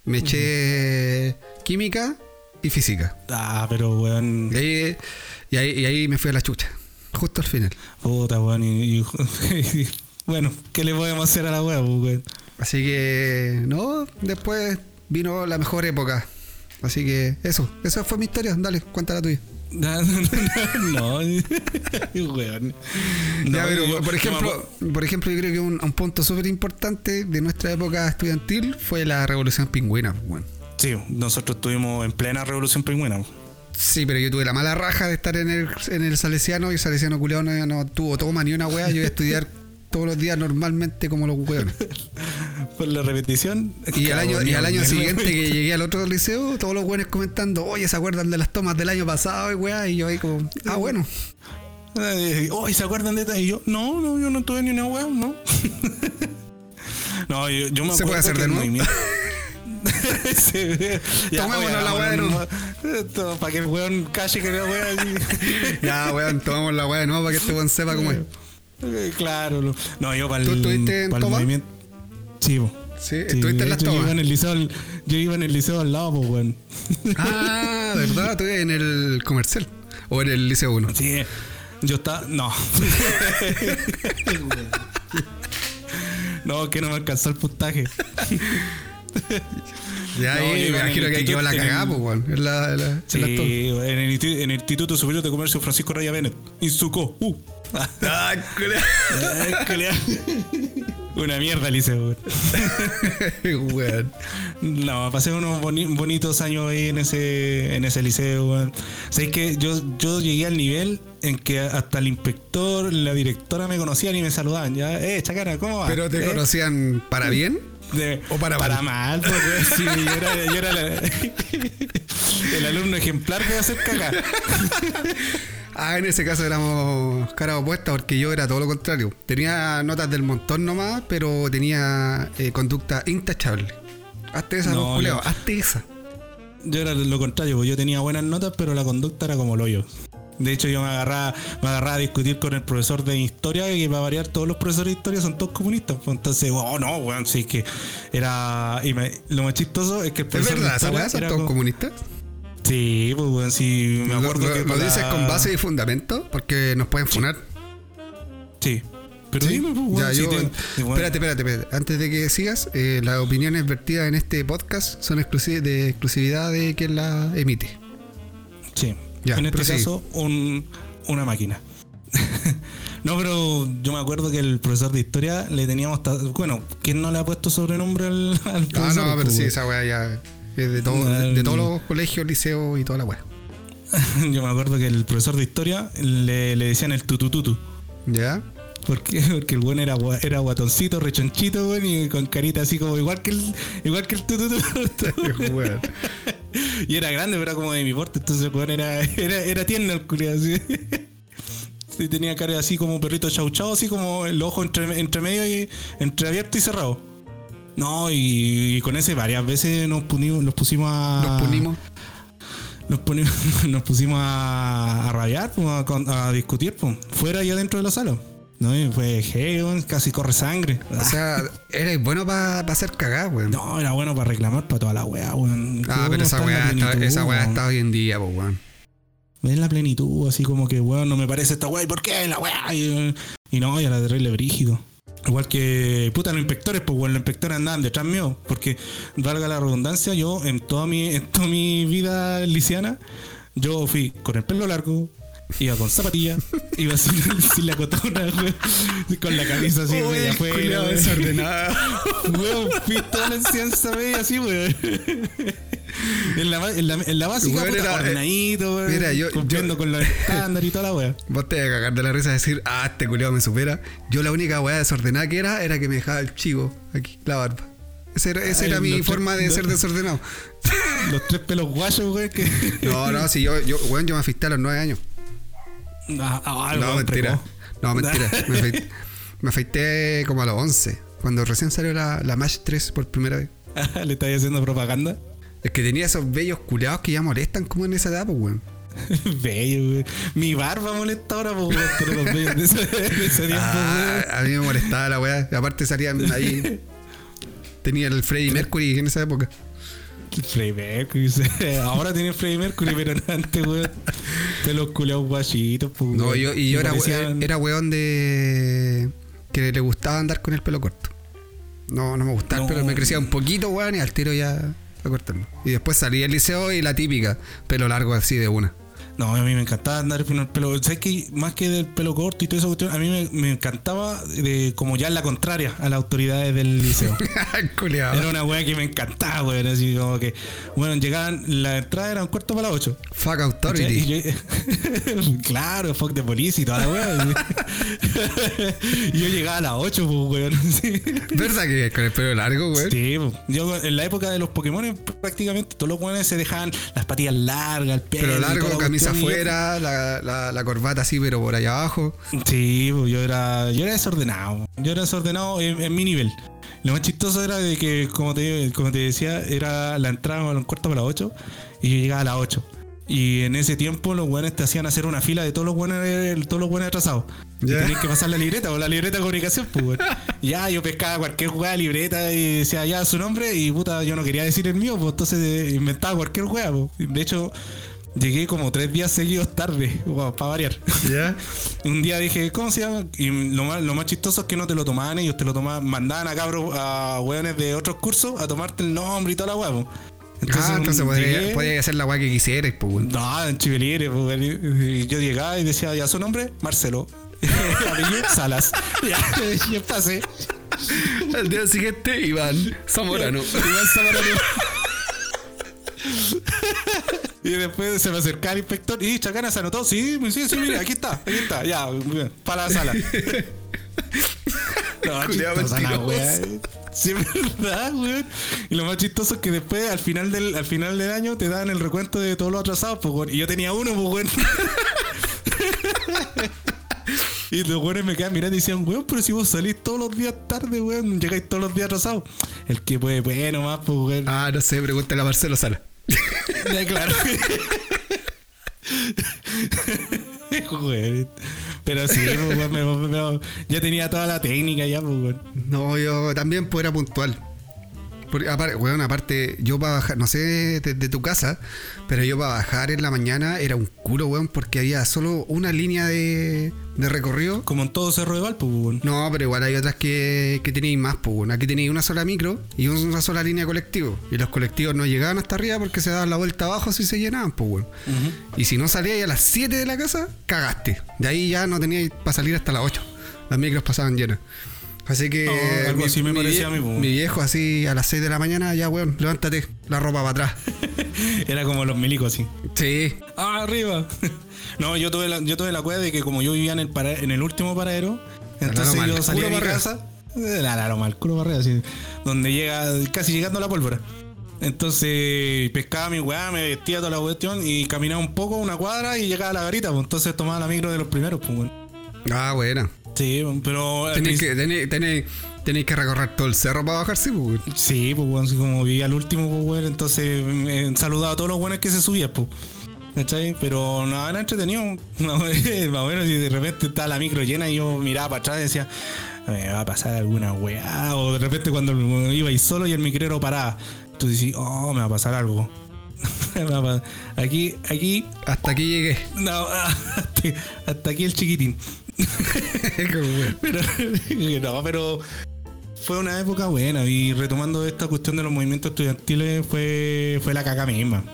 Me eché química y física.
Ah, pero weón.
Y ahí, y, ahí, y ahí me fui a la chucha. Justo al final.
Puta, weón. Y, y- bueno, ¿qué le podemos hacer a la pues, weón?
Así que, no, después vino la mejor época. Así que eso, esa fue mi historia. Dale, cuéntala tuya.
No, no, no, no, weón. No,
Ya, pero,
yo-
por
yo
ejemplo, por ejemplo, yo creo que un, un punto súper importante de nuestra época estudiantil fue la revolución pingüina. Bueno.
Sí, nosotros estuvimos en plena revolución pingüina.
Sí, pero yo tuve la mala raja de estar en el, en el Salesiano y el Salesiano culiao no, no tuvo toma ni una wea. Yo iba a estudiar todos los días normalmente como los weones.
Por la repetición.
Y al año, y al año siguiente que llegué al otro liceo, todos los weones comentando, oye, ¿se acuerdan de las tomas del año pasado y weá? Y yo ahí como, ah, bueno.
Oh, ¿y se acuerdan de esta? Y yo, no, no, yo no tuve ni una weá, no. no, yo, yo me
¿Se puede
acuerdo
hacer
que
de
el
nuevo?
Sí, ya,
Tomémonos la weá de nuevo.
Para que el weón calle que la weá.
Ya, weón, tomamos la weá de nuevo para que este weón sepa cómo es.
Eh, Claro, no, no yo para
¿Tú
el,
estuviste en Toba?
movimiento. Sí, po.
Sí,
Sí,
estuviste
de
en las
hecho, Yo iba
tomas.
en el liceo, al- yo iba en el liceo al lado, pues, weón.
Ah, ¿verdad? Estuve en el comercial. O en el liceo 1.
Sí, yo estaba. No. no, que no me alcanzó el puntaje.
Ya ahí me imagino que va la cagada, pues, weón. En la, en la- en
Sí, el, insti- en el Instituto Superior de Comercio Francisco Raya Bennett. Insuco. Uh.
Ah, culiao.
Una mierda el liceo, weón.
Weón.
No, pasé unos boni- bonitos años ahí en ese, en ese liceo, weón. Sabes que yo, yo llegué al nivel en que hasta el inspector, la directora me conocían y me saludaban. Ya, eh, chacana, ¿cómo va?
¿Pero te
Eh,
conocían para bien?
De-
o para
para
mal?
mal, pues, sí, yo era, yo era la- el alumno ejemplar de hacer cagar.
Ah, en ese caso éramos caras opuestas porque yo era todo lo contrario. Tenía notas del montón nomás, pero tenía eh, conducta intachable. Hazte esa,
No, yo-
hazte esa.
Yo era lo contrario, pues yo tenía buenas notas, pero la conducta era como el hoyo. De hecho, yo me agarraba, me agarraba a discutir con el profesor de historia, y para variar, todos los profesores de historia son todos comunistas. Pues entonces, oh no, weón, sí que era. Y me- lo más chistoso es que el
¿Es verdad weá? ¿Son todos
como-
comunistas?
Sí, pues weón, sí, me
¿Lo,
acuerdo
lo-
que.
lo
para-
dices con base y fundamento? Porque nos pueden funar.
Sí. Pero
Sí,
dime, pues, weón,
ya,
si
yo-
te- bueno,
espérate, espérate, espérate. Antes de que sigas, eh, las opiniones vertidas en este podcast son exclusi- de exclusividad de quien la emite.
Sí.
Ya,
en este caso, un, una máquina. no, pero yo me acuerdo que el profesor de historia le teníamos. Bueno, ¿quién no le ha puesto sobrenombre al, al
Ah,
profesor?
no, pero
Pues,
sí, esa weá ya es de, todo- de, de todos los colegios, liceos y toda la weá.
Yo me acuerdo que el profesor de historia le, le decían el tutututu.
¿Ya?
¿Por qué? Porque el buen era, era guatoncito, rechonchito, weón, y con carita así como igual que el, igual que el tututu. Y era grande, pero era como de mi porte, entonces el weón era, era, era tierno el culiado, así. Sí, tenía cara así como un perrito chau chau, así como el ojo entre, entre medio y entre abierto y cerrado. No, y, y con ese varias veces nos, punimos, nos pusimos a.
Nos punimos.
Nos, ponimos, nos pusimos a, a rabiar, pues, a discutir, pues, fuera y adentro de la sala. No, y fue weón, casi corre sangre.
O sea, eres bueno para hacer cagar, weón.
no, era bueno para reclamar para toda la weá, weón.
Ah, pero esa
la
weá, está, esa weá está hoy en día, pues, weón.
En la plenitud, así como que, weón, no me parece esta weá, ¿y por qué la weá? Y, y no, y era terrible brígido. Igual que, puta, los inspectores, pues, weón, los inspectores andaban detrás mío, porque, valga la redundancia, yo en toda mi, en toda mi vida liciana, yo fui con el pelo largo, iba con zapatillas, iba sin, sin la cotona, weón, con la camisa así,
Uy,
media afuera,
culiao
weón.
desordenado.
Weón, fui toda la enseñanza media así, weón. En la, en la, en la básica,
Weón,
puta,
era-
ordenadito, weón.
Mira, yo-
Cumpliendo
yo-
con los estándares y toda la weá.
Vos te vas a cagar de la risa de decir, ah, este culiao me supera. Yo la única weá desordenada que era, era que me dejaba el chivo aquí, la barba. Esa era, esa
Ay,
era mi forma de ser desordenado.
Los tres pelos guayos, weón, que.
No, no, si yo, yo, weón, yo me afisté a los nueve años.
Ah, ah,
No,
weón,
mentira. No, mentira. Me afeité, me afeité como a los 11, cuando recién salió la, la Match 3 por primera vez.
Le estáis haciendo propaganda.
Es que tenía esos bellos culeados que ya molestan como en esa edad, pues, weón.
Bello, güey. Mi barba molesta ahora, pues, weón, pero los bellos de ese, de ese tiempo,
Ah, a mí me molestaba la weá. Aparte salían ahí. Tenía el Freddie Mercury en esa época.
Freddie Mercury. Ahora tiene Freddie Mercury, pero antes, weón. Pelos culeados guachitos, pues.
No, yo, y yo era,
parecían-
era weón de. que le gustaba andar con el pelo corto. No, no me gustaba,
No.
pero me crecía un poquito, weón, y al tiro ya a cortarlo. Y después salí del liceo y la típica, pelo largo así de una.
No, a mí me encantaba andar con el pelo. ¿Sabes qué? Más que del pelo corto y todo eso, a mí me, me encantaba de, como ya la contraria a las autoridades del liceo. Era una weá que me encantaba, weón. Así como que, bueno, llegaban, la entrada era un cuarto para las ocho.
Fuck authority.
yo- claro, fuck de policía y toda la weá. y yo llegaba a las 8, pues, weón. Sí.
¿Verdad que con el pelo largo, weón?
Sí, pues. yo en la época de los Pokémon prácticamente todos los weones se dejaban las patillas largas, el pelo. Toda
largo,
la
camisa afuera, la, la, la corbata así, pero por allá abajo.
Sí, pues yo era, yo era desordenado. Yo era desordenado en, en mi nivel. Lo más chistoso era de que, como te, como te decía, era la entrada a un cuarto para las 8 y yo llegaba a las 8. Y en ese tiempo los buenos te hacían hacer una fila de todos los buenos, todos los buenos atrasados. Y
Ya.
tenías que pasar la libreta o la libreta de comunicación, pues, weón. Ya, yo pescaba cualquier weá libreta y decía ya su nombre y puta, yo no quería decir el mío, pues entonces eh, inventaba cualquier weá, pues. De hecho, llegué como tres días seguidos tarde, para variar.
¿Ya?
Un día dije, ¿cómo se llama? Y lo más, lo más chistoso es que no te lo tomaban ellos, te lo tomaban, mandaban a cabros, a hueones de otros cursos a tomarte el nombre y toda la huevo.
ah, entonces podría, podría hacer la weá que quisieras, pues.
No, en Chiveliere, pues, yo llegaba y decía, ¿ya su nombre? Marcelo. Salas. Ya, yo pasé.
Al día siguiente, Iván Zamorano.
Iván Zamorano. Y después se me acercaba el inspector y Chacana se anotó. Sí, sí, sí, mira, aquí está, aquí está, ya, bien, para la sala. No, chistosa la wea. Sí, es verdad, weón. Y lo más chistoso es que después, al final del, al final del año, te dan el recuento de todos los atrasados, pues, weón. Y yo tenía uno, pues, weón. Y los weones me quedan mirando y decían, weón, pero si vos salís todos los días tarde, weón, llegáis todos los días atrasados. El que puede, puede nomás, pues, weón.
Ah, no sé, pregúntale a Marcelo Sala.
Ya, claro. Pero sí, pues, weón, me- me- me- ya tenía toda la técnica ya, pues.
No, yo también pues era puntual. Porque, aparte, weón, aparte, yo para bajar, no sé de, de tu casa, pero yo para bajar en la mañana era un culo, weón, porque había solo una línea de, de recorrido.
Como en todo Cerro de Valpo, weón.
No, pero igual hay otras que, que tenéis más, pues, weón. Aquí tenéis una sola micro y una sola línea de colectivo. Y los colectivos no llegaban hasta arriba porque se daban la vuelta abajo si se llenaban, pues, weón. Y si no salíais a las 7 de la casa, cagaste. De ahí ya no teníais para salir hasta las 8. Las micros pasaban llenas. Así que.
Algo así me parecía a mí.
Mi viejo, así a las 6 de la mañana, ya, weón, levántate, la ropa para atrás.
Era como los milicos así.
Sí.
¡Ah, arriba! No, yo tuve la, yo tuve la cueva de que como yo vivía en el, para- en el último paradero, entonces yo salía de mi casa, eh, la Laro mal, culo barrera, así, donde llega, casi llegando la pólvora. Entonces pescaba mi weá, me vestía toda la cuestión y caminaba un poco, una cuadra y llegaba a la garita, pues entonces tomaba la micro de los primeros, pues weón.
Ah, buena.
Sí, pero... al
Tenéis que, tenéis, tenéis, tenéis que recorrer todo el cerro para bajarse, pues.
Sí, pues así como vivía al último, pues weón, entonces me saludaba a todos los buenos que se subían, pues. ¿Cachai? Pero nada, era entretenido. No, más o menos, y de repente estaba la micro llena y yo miraba para atrás y decía, me va a pasar alguna weá. O de repente cuando iba ahí solo y el micrero paraba, tú decís, oh, me va a pasar algo. Aquí, aquí,
Hasta aquí llegué.
no, hasta, hasta aquí el chiquitín. Pero, no, pero fue una época buena y retomando esta cuestión de los movimientos estudiantiles fue, fue la caca misma.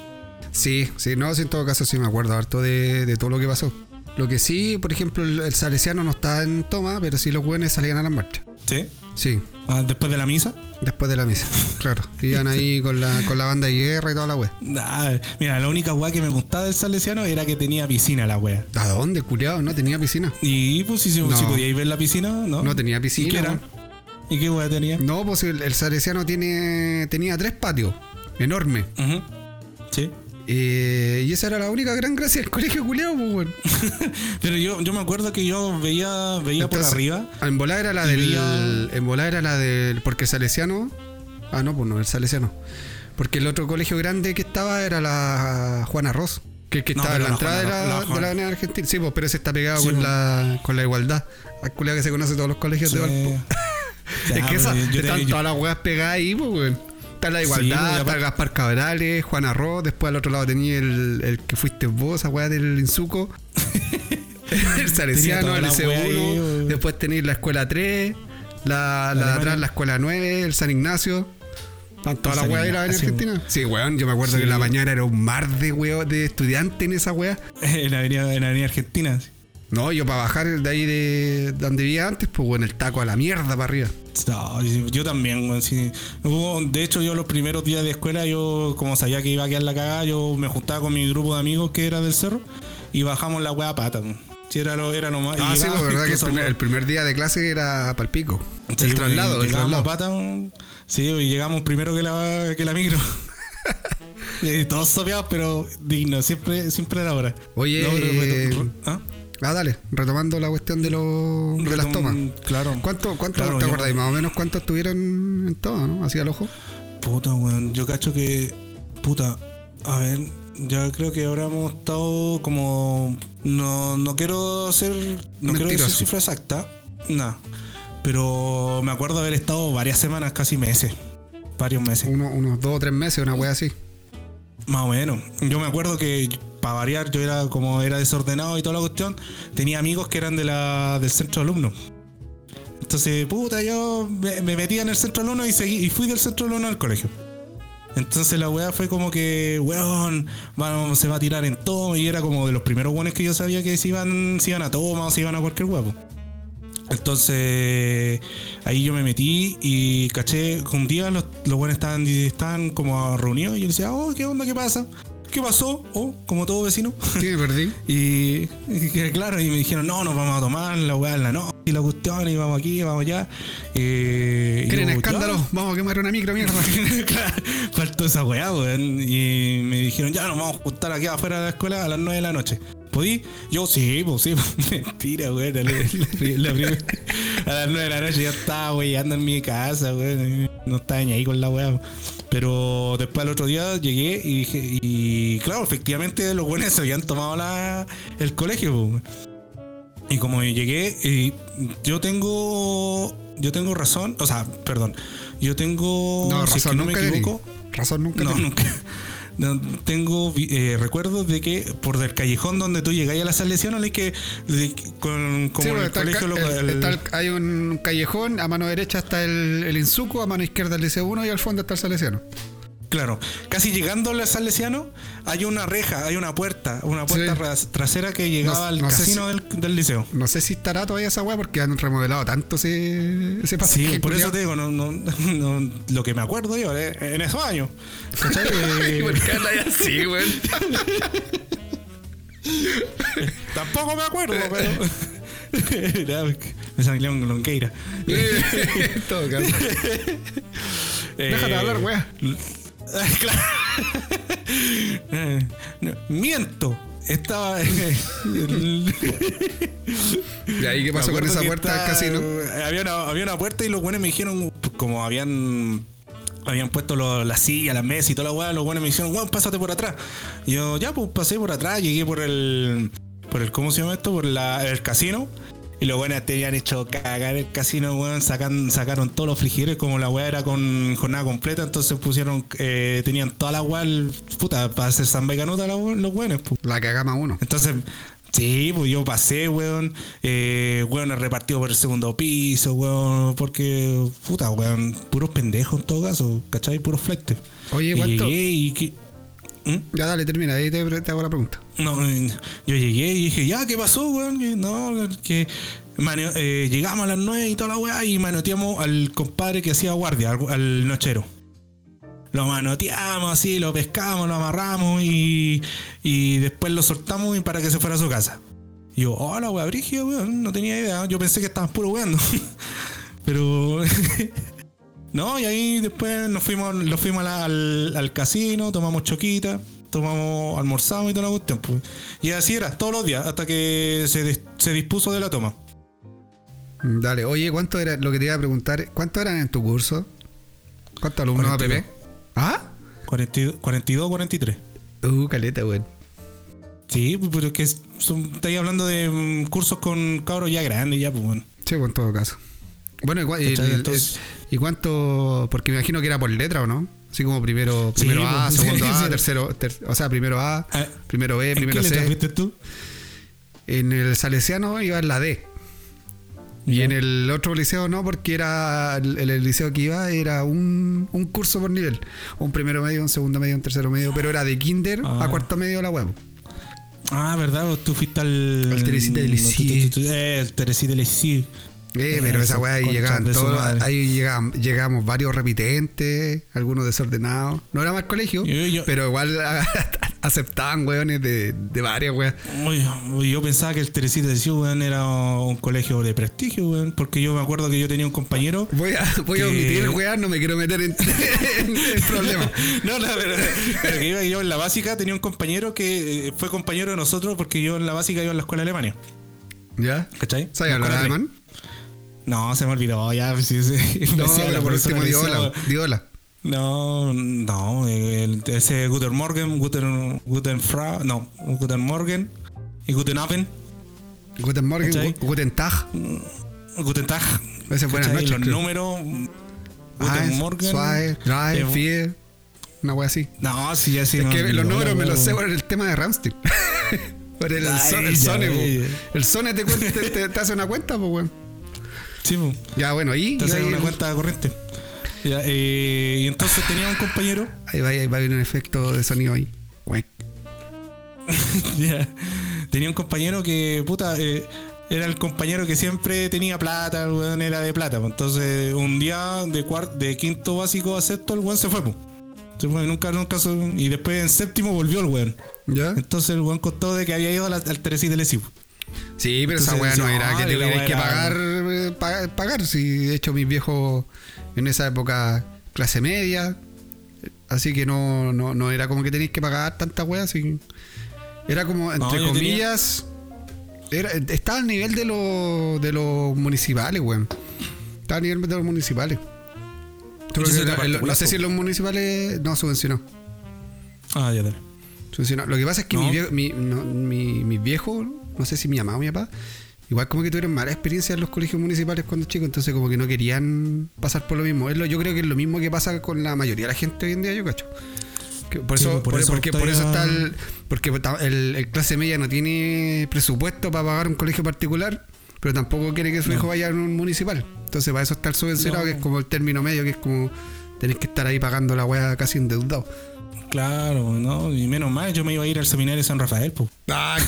Sí, sí, no, sí, en todo caso sí me acuerdo harto de, de todo lo que pasó. Lo que sí, por ejemplo, el, el salesiano no estaba en toma, pero sí los buenos salían a la marcha.
¿Sí?
Sí,
Ah, Después de la misa.
después de la misa, claro. Iban ahí con la, con la banda de guerra y toda la wea.
Ah, mira, la única weá que me gustaba del salesiano era que tenía piscina la wea.
¿A dónde, culiado? No tenía piscina.
Y pues si,
No.
si podíais ver la piscina, ¿no?
No tenía piscina,
¿Y qué era? ¿Y qué weá tenía?
No, pues el, el salesiano tiene, tenía tres patios, enormes.
Ujú. Sí.
Eh, y esa era la única gran gracia del colegio culiado, pues, weón.
Pero yo, yo me acuerdo que yo veía, veía por arriba.
En volar era
y
del.
veía-
En volar era la del. Porque salesiano. Ah, no, pues no, el salesiano. Porque el otro colegio grande que estaba era la Juana Ross. Que, que
No,
estaba en la
la
entrada de la,
la
de la Avenida Argentina. Sí, pues, pero ese está pegado
Sí,
con,
pues.
la, con la igualdad. Al culiao que se conoce todos los colegios de Valpo. Es que esa, están todas las weas pegadas ahí, pues, weón. Está la igualdad,
pues,
está Gaspar Cabrales, Juana Ross, después al otro lado tenía el, el que fuiste vos, esa weá del Insuco. el Salesiano,
toda
el
la wea ahí,
C1,
weón.
después tenéis la escuela 3, la, la, de
alemana.
atrás la escuela 9, el San Ignacio. Están todas las
San
weas de la Avenida
Ignacio.
Argentina. Sí, weón, yo me acuerdo
Sí.
que en la mañana era un mar de weón de estudiantes en esa wea.
en la avenida, en la avenida Argentina. sí.
No, yo para bajar de ahí de donde vivía antes, pues bueno, el taco a la mierda para arriba.
No, yo también, sí. De hecho, yo los primeros días de escuela, yo como sabía que iba a quedar la cagada, yo me juntaba con mi grupo de amigos que era del cerro y bajamos la weá a pata. weón. Sí, era lo, era lo más.
Ah, sí,
llegábamos
verdad que el primer, el día de clase era
sí,
el traslado, el
llegábamos a
traslado.
pata, sí, y llegamos primero que la, que la micro. Todos sopeados, pero digno, siempre, siempre era hora.
Oye,
pero- ¿Ah?
Ah, dale, retomando la cuestión de, los de las tomas.
Claro.
¿Cuánto, cuánto
Claro,
te
yo-
acordáis más o menos cuántos estuvieron en todo, no? Así al ojo.
Puta, weón. Yo cacho que. Puta. A ver. Ya creo que habríamos estado como. No, no quiero ser. No quiero decir cifra exacta. No. Pero me acuerdo haber estado varias semanas, casi meses. Varios meses.
Uno- unos dos o tres meses, una wea así.
Más o menos. Yo me acuerdo que para variar, yo era como era desordenado y toda la cuestión. Tenía amigos que eran de la, del centro de alumnos. Entonces, puta, yo me, me metía en el centro de alumnos y, seguí, y fui del centro de alumnos al colegio. Entonces la weá fue como que, weón, se va a tirar en todo. Y era como de los primeros weones que yo sabía que se iban, se iban a toma o se iban a cualquier huevo. Entonces ahí yo me metí y caché un día los, los buenos estaban, estaban como reunidos y yo decía, oh, ¿qué onda? ¿Qué pasa? ¿Qué pasó? Oh, como todo vecino.
Sí, me perdí.
Y, claro, y me dijeron, no, nos vamos a tomar la weá en la noche y la cuestión, y vamos aquí, vamos allá. Eh, y
¿Quieren
yo,
escándalo?
"Ya".
Vamos a quemar una micro, mierda.
Claro, faltó esa weá, weón. Y me dijeron, ya nos vamos a juntar aquí afuera de la escuela a las 9 de la noche. ¿Podí? Yo sí, pues sí. Mentira, weón. La- la- a las 9 de la noche ya estaba weyando en mi casa, weón. No estaba ni ahí con la weá. Pero después al otro día llegué y dije, y claro, efectivamente los buenos se habían tomado la, el colegio, pues, weón. Y como llegué, y yo tengo. Yo tengo razón, o sea, perdón. Yo tengo.
No,
si es que
razón
no me
nunca tení.
equivoco.
Razón nunca
No, nunca. No, tengo eh, recuerdos de que por el callejón donde tú llegáis a la salesiano, hay que. de- con, como
Sí,
el colegio.
ca-
lo-
el-
el-
está el- hay un callejón, a mano derecha está el, el Insuco, a mano izquierda el Liceo y al fondo está el Salesiano.
Claro, casi llegando al salesiano, hay una reja, hay una puerta, una puerta
Sí.
ras- trasera que llegaba
No-
al
no
casino del, del liceo.
No sé si estará todavía esa weá porque han remodelado tanto ese, ese
Sí,
pasaje.
por eso te digo, no, no, no- lo que me acuerdo yo eh, en esos años. Eh,
¿Por qué hablas así?
Tampoco me acuerdo, pero. Me salió un longueira.
En todo caso. Déjate
Eh,
hablar, weá.
claro. Eh, miento. Estaba.
¿Y ahí qué pasó con esa puerta del casino?
Había una, había una puerta y los buenos me dijeron, como habían habían puesto lo- la silla, la mesa y toda la weá, los buenos me dijeron, weón, pásate por atrás. Y yo, ya, pues pasé por atrás, llegué por el, por el, ¿cómo se llama esto? Por la, el casino. Y los buenos tenían hecho cagar el casino, weón, sacan, sacaron todos los frigideros, como la weá era con jornada completa, entonces pusieron, eh, tenían toda la weá, puta, para hacer y canuta los buenos, pues.
La cagama uno.
Entonces, sí, pues yo pasé, weón. Eh, weón, repartido por el segundo piso, weón. Porque, puta, weón, puros pendejos en todo caso, ¿cachai? Puros flectes.
Oye,
Y
¿cuánto?
llegué y que- ¿Mm?
Ya dale, termina, ahí te, te hago la pregunta.
No, eh, yo llegué y dije, ya, ¿qué pasó, weón? No, que mane- eh, llegamos a las 9 y toda la weá y manoteamos al compadre que hacía guardia, al, al nochero. Lo manoteamos así, lo pescamos, lo amarramos y, y después lo soltamos y para que se fuera a su casa. Y yo, hola, brígido, weón, no tenía idea. Yo pensé que estaban puro weando. Pero. no, y ahí después nos fuimos, nos fuimos al, al casino, tomamos choquita, tomamos, almorzamos y toda la cuestión. pues. Y así era, todos los días, hasta que se, se dispuso de la toma.
Dale, oye, ¿cuánto era lo que te iba a preguntar? ¿Cuántos eran en tu curso? ¿Cuántos alumnos APP?
42.
¿Ah?
42, 42 43.
Uh, caleta, weón.
Sí, pero es que son, estáis hablando de mm, cursos con cabros ya grandes, ya, pues bueno.
Sí, pues, en todo caso. Bueno, igual-
Entonces-
¿y cuánto? Porque me imagino que era por letra, ¿o no? Así como primero,
Sí,
primero A,
pues,
segundo
sí,
A,
sí.
tercero, ter- o sea, primero A,
Ah,
primero B,
¿En qué
primero
letra
C.
fuiste tú?
En el salesiano iba en la D. Y en el otro liceo no, porque era el, el liceo que iba era un, un curso por nivel. Un primero medio, un segundo medio, un tercero medio, pero era de kinder
Ah.
a cuarto medio la huevo.
Ah, ¿verdad? Vos Tú fuiste al.
Al Teresita de Lisieux.
Eh, el Teresita de Lisieux.
Eh, pero esa weá ahí llegaban todos, ahí llegaban, llegamos varios repitentes, algunos desordenados. No era mal colegio,
Yo- yo-
pero igual aceptaban weones de, de varias weas.
Yo pensaba que el Teresita de weón, era un colegio de prestigio, weón. Porque yo me acuerdo que yo tenía un compañero.
Voy a, voy a omitir weas, no me quiero meter en, en, en problemas.
No, no, pero, pero que iba yo en la básica, tenía un compañero que eh, fue compañero de nosotros porque yo en la básica iba a la escuela de Alemania.
¿Ya?
¿Cachai?
¿Sabes hablar alemán?
No, se me olvidó, ya. sí, sí. Me
No, pero por último
me
dio
decía,
hola. Dio hola.
No, no, el- ese Guten Morgen, Guten, Guten Frau, no, Guten Morgen y Guten Abend,
Guten Morgen, Guten Tag.
Guten Tag.
Ese es buenas noches,
Los
creo.
números, Guten
Eins,
Morgen.
zwei, drei,
eh,
vier. Una wea así.
No, sí, ya sí.
Es que los números me los sé por el tema de Ramstein. por el,
Ay,
son- el. El Sone te, cuen- te, te- te hace una cuenta, pues, weón.
Sí, pues.
Ya, bueno, ahí.
Entonces
ahí,
una cuenta corriente. Ya, eh, y entonces tenía un compañero.
ahí va, ahí va a haber un efecto de sonido ahí.
Ya, tenía un compañero que, puta, eh, era el compañero que siempre tenía plata, el weón era de plata. pues. Entonces, un día de de quinto básico a sexto, el weón se fue, pues. Se fue, nunca, nunca, y después en séptimo volvió el weón.
¿Ya?
Entonces el weón contó de que había ido a la- al Teresí de Lesivo.
Sí, pero esa weá no era que
"Ay,
te
la
tuvieras
weá
que pagar, eh, pa- pagar. Si de hecho mis viejos en esa época clase media. Así que no, no, no era como que tenéis que pagar tantas weas. así. Era como, entre
tenía-
comillas. Era, estaba al nivel de, los de los municipales, weón. Estaba al nivel de los municipales. Era- no sé si los municipales. No, subvencionó.
Ah, ya dale.
Subvencionó. Lo que pasa es que
No.
mi, viejo, mi, no, mi, mi viejo, no sé si mi mamá o mi papá, igual como que tuvieron mala experiencia en los colegios municipales cuando chicos, entonces como que no querían pasar por lo mismo. Es lo, yo creo que es lo mismo que pasa con la mayoría de la gente hoy en día, yo cacho. Que por,
Sí,
eso,
por
por,
eso
porque por eso está el, porque el, el clase media no tiene presupuesto para pagar un colegio particular, pero tampoco quiere que su hijo vaya a un municipal. Entonces para eso está el subvencionado,
No.
que es como el término medio, que es como tenés que estar ahí pagando la weá casi endeudado.
Claro, ¿no? Y menos mal, yo me iba a ir al seminario de San Rafael, pues.
Ah.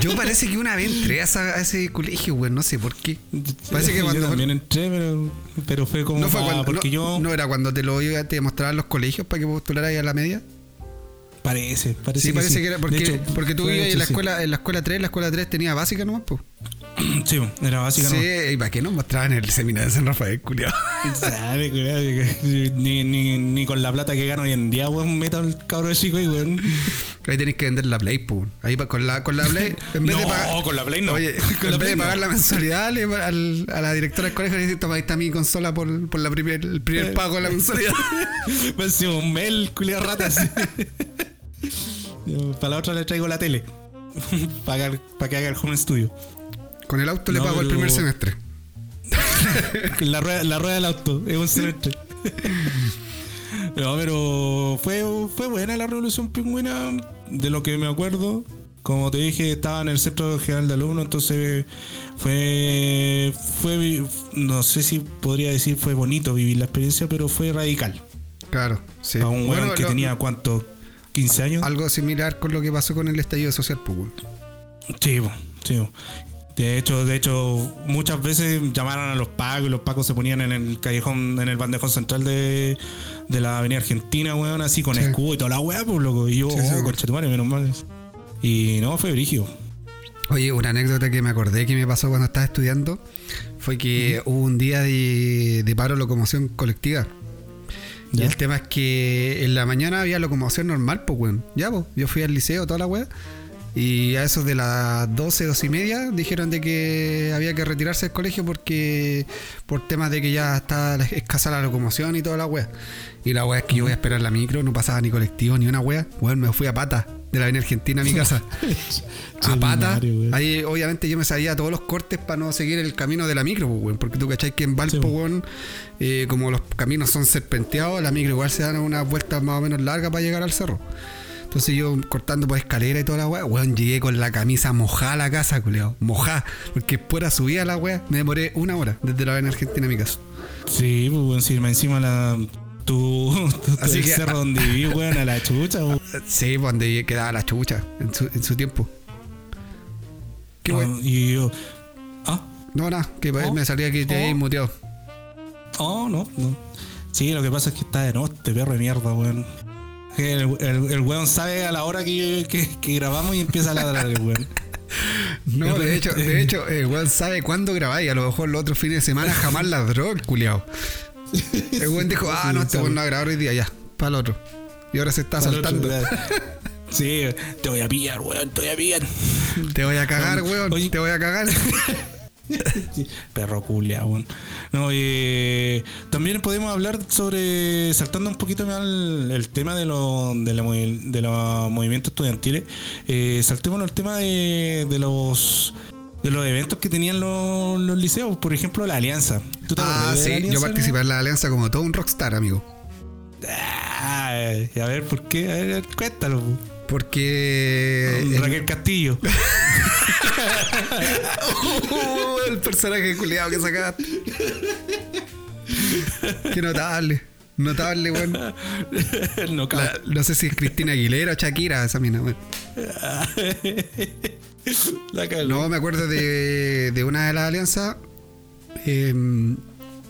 Yo parece que una vez entré a, esa- a ese colegio, güey, no sé por qué. Parece que
yo
cuando.
también entré, pero, pero fue como
no fue cuando.
porque
no,
yo
no era cuando te lo iba, te mostraban los colegios para que postularas ahí a la media.
parece, parece
Sí,
que
parece
sí.
que era porque,
hecho,
porque tú
de
en la
sí.
escuela, en la escuela 3, la escuela 3 tenía básica nomás, pues.
Sí, era básica,
Sí,
¿no?
y para qué nos mostraban el seminario de San Rafael, culiao.
Sabe, culiao, que- ni, ni, ni con la plata que gano hoy en día, weón, meto al cabro chico y weón.
Ahí tenés que vender la Play, pues. Ahí con la, con la Play, en vez de
No,
pagar.
con la Play no.
Oye,
Con
en
la
vez
Play
de
no.
pagar la mensualidad le- al- a la directora del colegio le dice, toma, ahí está mi consola por, por la primer, el primer pago de la mensualidad.
Parece un mel, culiao ratas. Para la otra le traigo la tele. para, que haga el home studio.
Con el auto le
No,
pago el primer semestre.
La rueda, la rueda del auto, es un semestre. No, pero fue, fue buena la revolución pingüina, de lo que me acuerdo. Como te dije, estaba en el centro general de alumnos, entonces fue, fue, no sé si podría decir fue bonito vivir la experiencia, pero fue radical.
Claro, sí.
A un
Bueno,
que
lo-
tenía, ¿cuánto? ¿15 años?
Algo similar con lo que pasó con el estallido social, pues, weón.
Sí, sí. De hecho, de hecho, muchas veces llamaron a los pacos y los pacos se ponían en el callejón, en el bandejón central de, de la avenida Argentina, weón, así con
Sí.
escudo y toda la weá, pues loco. Y yo,
Sí,
oh, menos mal. Y no, fue brigio.
Oye, una anécdota que me acordé que me pasó cuando estaba estudiando fue que hubo un día de, de paro locomoción colectiva. Y el tema es que en la mañana había locomoción normal, pues, weón. Ya, pues, yo fui al liceo, toda la weá. Y a eso de las 12, 12 y media dijeron de que había que retirarse del colegio porque por temas de que ya está escasa la locomoción y toda la wea. Y la wea es que yo voy a esperar la micro, no pasaba ni colectivo ni una wea. Bueno, me fui a pata de la Avenida Argentina a mi casa. a pata. Ahí obviamente yo me sabía todos los cortes para no seguir el camino de la micro, pues, weón. Porque tú cachai que en Valpo, weón, eh, como los caminos son serpenteados, la micro igual se dan unas vueltas más o menos largas para llegar al cerro. Entonces yo cortando por escalera y toda la weá, weón, llegué con la camisa mojada a la casa, culeado. Mojada. Porque fuera subía la weá, me demoré una hora desde la en Argentina a mi casa.
Sí, pues encima, encima la. Tu, Así que, cerro donde viví, weón, a la chucha, weón.
Sí, pues donde quedaba la chucha en su, en su tiempo.
¿Qué weón? y yo. ¿Ah?
No, nada, que ¿Oh? me salía que te oh. muteado.
Oh, no, no. Sí, lo que pasa es que está de noche, perro de mierda, weón. El, el, weón sabe a la hora que, que, grabamos y empieza a ladrar el weón.
No, de hecho, de hecho, el weón sabe cuándo grabáis. A lo mejor los otros fines de semana jamás ladró el culiao. El weón dijo, ah, no, este weón no va a grabar hoy día, ya, para el otro. Y ahora se está saltando.
sí, te voy a pillar, weón, te voy a pillar.
Te voy a cagar, weón, te voy a cagar.
Perro culia, No, eh, también podemos hablar sobre, saltando un poquito más el, tema de, lo, de, de los movimientos estudiantiles, eh, saltemos al tema de, de los de los eventos que tenían los, liceos, por ejemplo, la Alianza.
ah, sí, yo participé en la Alianza como todo un rockstar, amigo.
Ah, a ver, ¿por qué? A ver, cuéntalo.
Porque.
Raquel Castillo.
el personaje culiado que sacaste. Qué notable. Notable, weón. No, no, sé si es Cristina Aguilera o Shakira, esa mina, weón. no, me acuerdo de, de una de las alianzas. Em,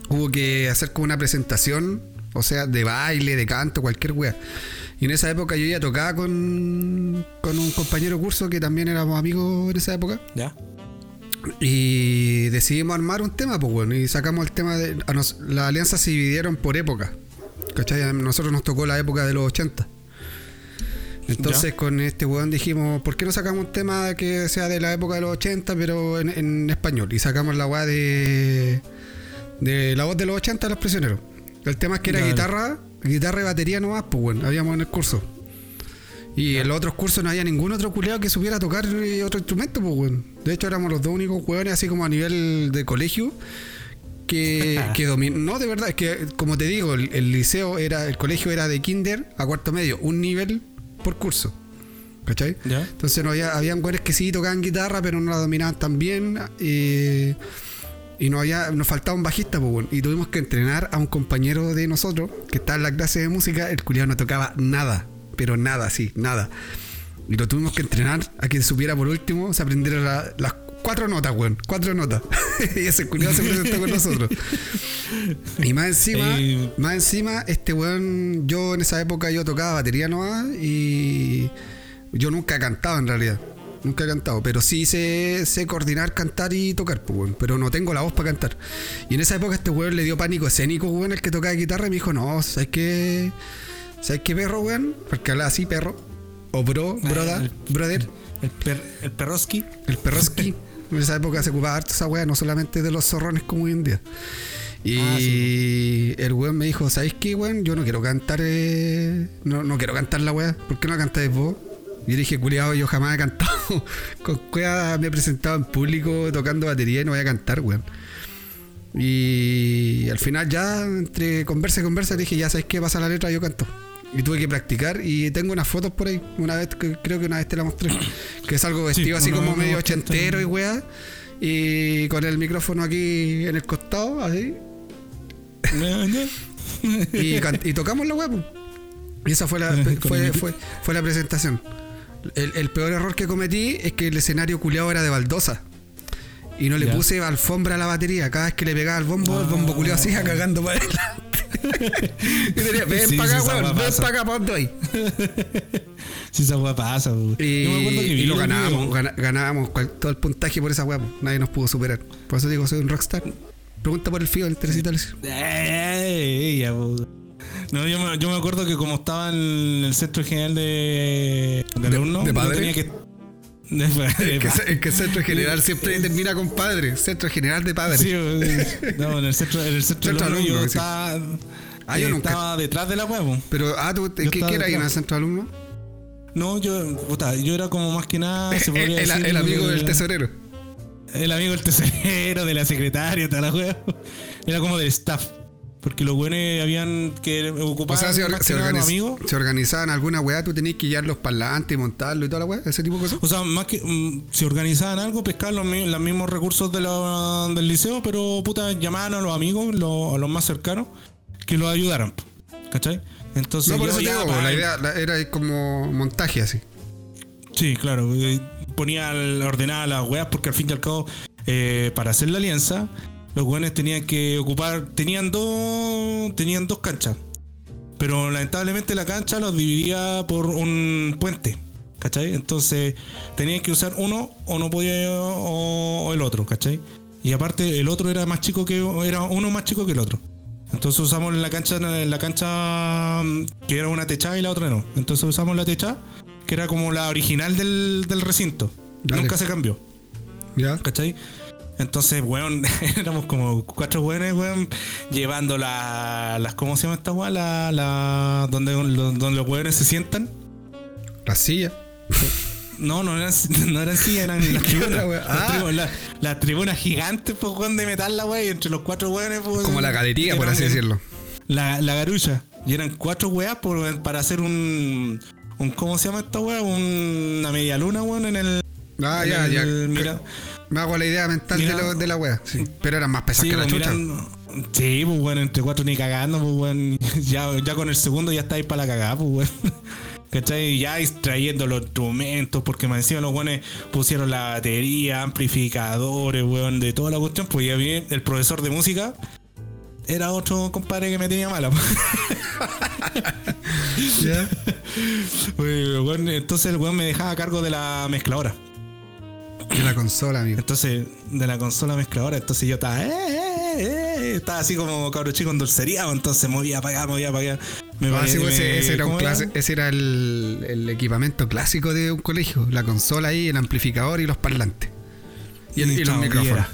hubo que hacer como una presentación, o sea, de baile, de canto, cualquier weá. Y en esa época yo ya tocaba con, con un compañero curso que también éramos amigos en esa época.
Ya.
Y decidimos armar un tema, pues bueno, y sacamos el tema de. Las alianzas se dividieron por época. ¿Cachai? A nosotros nos tocó la época de los 80. Entonces con este weón dijimos, ¿por qué no sacamos un tema que sea de la época de los 80, pero en, español? Y sacamos la weá de, de la voz de los 80 de los prisioneros. El tema es que era guitarra, guitarra y batería nomás, pues bueno, habíamos en el curso. Y en los otros cursos no había ningún otro culeado que supiera tocar otro instrumento, pues bueno. De hecho éramos los dos únicos weones, así como a nivel de colegio, que, que No, de verdad, es que como te digo, el, liceo era, el colegio era de kinder a cuarto medio, un nivel por curso. ¿Cachai? Entonces no había, habían güeyes que sí tocaban guitarra, pero no la dominaban tan bien. Y no había, nos faltaba un bajista, pues, y tuvimos que entrenar a un compañero de nosotros que estaba en la clase de música, el culiado no tocaba nada, pero nada, sí, nada. Y lo tuvimos que entrenar a que supiera por último, se aprendiera las cuatro notas, weón, cuatro notas. y ese culiado se presentó con nosotros. Y más encima, más encima, este weón, yo en esa época yo tocaba batería nomás y yo nunca cantaba en realidad. Nunca he cantado, pero sí sé, sé coordinar, cantar y tocar, pues, Pero no tengo la voz para cantar. Y en esa época este weón le dio pánico escénico, weón, el que tocaba guitarra y me dijo, no, ¿sabes qué? ¿Sabes qué perro, weón? Porque habla así, perro. O bro, ah, broda, brother.
El, per, el perroski.
El perroski. en esa época se ocupaba harto esa weá, no solamente de los zorrones como hoy en día. Y ah, el weón me dijo, ¿sabes qué, weón? Yo no quiero cantar, eh, no, no quiero cantar la weá. ¿Por qué no cantáis vos? Y yo dije, culiado, yo jamás he cantado. Con cueva me he presentado en público tocando batería y no voy a cantar, weón. Y al final ya, entre conversa y conversa, dije, ya sabes qué pasa la letra, yo canto. Y tuve que practicar y tengo unas fotos por ahí. Una vez, creo que una vez te la mostré. Que es algo vestido así como medio ochentero y weá. Y con el micrófono aquí en el costado, así. y, tocamos la weá, Y esa fue la, fue, fue, fue la presentación. El, peor error que cometí es que el escenario culeado era de baldosa. Y no le puse alfombra a la batería. Cada vez que le pegaba el bombo, el bombo culeado así cagando para adelante. y tenía, ven para acá, weón, ven para acá, para ahí.
Si esa weá pasa,
Y, y lo ganábamos, ganábamos todo el puntaje por esa weá, nadie nos pudo superar. Por eso digo, soy un rockstar. Pregunta por el fío del Teresita
Eh, no, yo me, yo me acuerdo que como estaba en el centro general de, de alumnos, de, padre. tenía que.
Es que, que centro general siempre termina con padre. Centro general de padre.
Sí, no, en el centro, en el centro,
Centro
alumno yo
alumno, sí.
estaba,
Ah, yo
eh,
nunca-
estaba detrás de la huevo.
Pero, ah, ¿tú, ¿qué, qué era ahí en el centro alumno?
No, yo, puta, yo era como más que nada, se
El,
podría
el-
decir,
el amigo del
el-
tesorero.
El amigo del tesorero, de la secretaria, toda la hueá. Era como del staff. Porque los buenos habían que
O
ocupar
sea, se, or- se organiz-
amigos.
se organizaban alguna weá, tú tenías que llevar los parlantes y montarlo y toda la weá, ese tipo de cosas.
O sea, más que mm, si organizaban algo, pescaban los, los mismos recursos de la- del liceo, pero puta, llamaban a los amigos, los- a los más cercanos, que los ayudaran. ¿Cachai? Entonces,
No, por eso te digo, la idea era como montaje así.
Sí, claro. Ponía ordenada las weas porque al fin y al cabo, eh, para hacer la alianza, los weones tenían que ocupar. Tenían dos. Tenían dos canchas. Pero lamentablemente la cancha los dividía por un puente. ¿Cachai? Entonces tenían que usar uno o no podía o, o el otro, ¿cachai? Y aparte el otro era más chico que era uno más chico que el otro. Entonces usamos la cancha la cancha mm, que era una techada y la otra no. Entonces usamos la techada que era como la original del, del recinto.
Dale.
Nunca se cambió.
¿Ya?
¿Cachai? Entonces, weón, éramos como cuatro weones, weón, llevando la, las, ¿cómo se llama esta weá? La, la, donde, donde los weones se sientan.
La silla.
No, no eran, no eran sillas, eran las tribunas. Las,
Ah.
la- las tribunas gigantes, pues, weón, de metal, la weá, y entre los cuatro weones, pues.
Como la galería, por así decirlo.
La, la garulla. Y eran cuatro weas por, para hacer un, un. ¿Cómo se llama esta wea? Un- una media luna, weón, en el.
Ah,
en
ya,
el-
ya.
Mira,
Me hago la idea mental
Mira-
de, lo- de la wea. Sí. Pero eran más pesadas
Sí,
que la
pues,
chucha.
sí, pues bueno, entre cuatro ni cagando, pues bueno, ya, ya con el segundo ya estáis para la cagada, pues bueno. ¿Cachai? Ya trayendo los instrumentos, porque más encima los buenos pusieron la batería, amplificadores, weón, de toda la cuestión, pues ya vi el profesor de música. Era otro compadre que me tenía mala. entonces el weón me dejaba a cargo de la mezcladora.
De la consola, amigo.
Entonces, de la consola mezcladora, entonces yo estaba, eh, eh, eh, estaba así como cabro chico en dulcería, pues, entonces movía para movía para. Me
Ah, sí, pues,
me-
ese, era un
¿cómo
clase- ese era el, el equipamiento clásico de un colegio. La consola ahí, el amplificador y los parlantes. Y, el- y los micrófonos.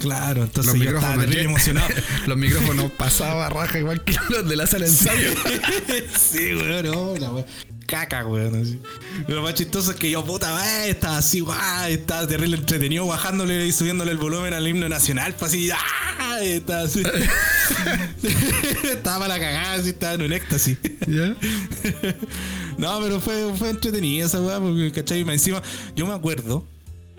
Claro, entonces
Los
yo estaba
micrófonos, lle-
emocionado.
los micrófonos pasaba raja igual que los de la sala de ensayo.
sí, weón, no, la weón. Caca, weón. así. Lo más chistoso es que yo, puta, estaba así, guau, estaba terrible entretenido, bajándole y subiéndole el volumen al himno nacional, pues así, ¡ah! Estaba así. estaba para la cagada, así, estaba en un éxtasis.
¿Ya?
No, pero fue, fue entretenida esa weá, porque, ¿cachai? Encima, yo me acuerdo,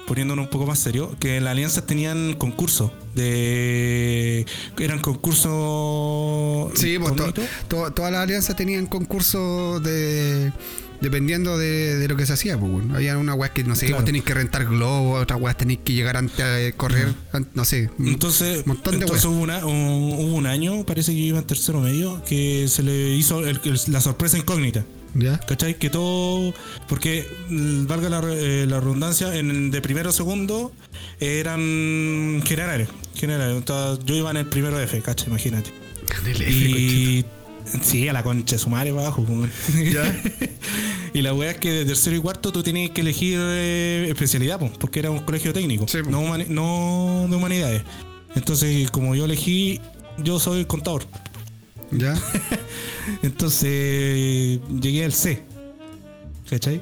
poniéndonos un poco más serio, que las alianzas tenían concursos de. eran concursos.
Sí, pues to- to- todas las alianzas tenían concursos de. Dependiendo de, de lo que se hacía, pues, bueno. Había una weá que, no sé,
Claro.
vos tenéis que rentar globos, otras weas tenéis que llegar antes a correr, an- no sé.
Entonces,
montón de
entonces
weas.
hubo, una- un, hubo un año, parece que iba en tercero medio, que se le hizo el- el- la sorpresa incógnita.
¿Ya?
¿Cachai? Que todo. Porque, mm, valga la, re- eh, la redundancia, en, de primero a segundo eran generales. generales. Entonces, yo iba en el primero F, ¿cachai? Imagínate.
Del F,
Y. Sí, a la concha de su madre para abajo. y la wea es que de tercero y cuarto tú tenías que elegir eh, especialidad, po, porque era un colegio técnico,
Sí,
no, no de humanidades. Entonces, como yo elegí, yo soy contador.
¿Ya?
Entonces llegué al C. ¿Cachai?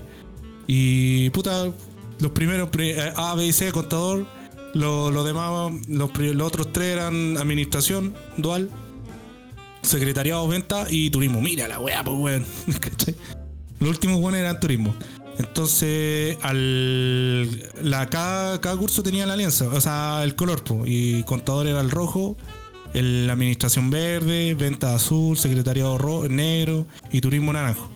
Y puta, los primeros pri- eh, A, B y C, contador. Lo- Los demás, los, otros tres eran administración, dual, secretariado, venta y turismo. Mira la weá, pues weón. ¿Cachai? Los últimos buenos eran turismo. Entonces, al la, cada, cada curso tenía la alianza, o sea, el color, po, y contador era el rojo, el administración verde, venta azul, secretariado ro- negro y turismo naranjo.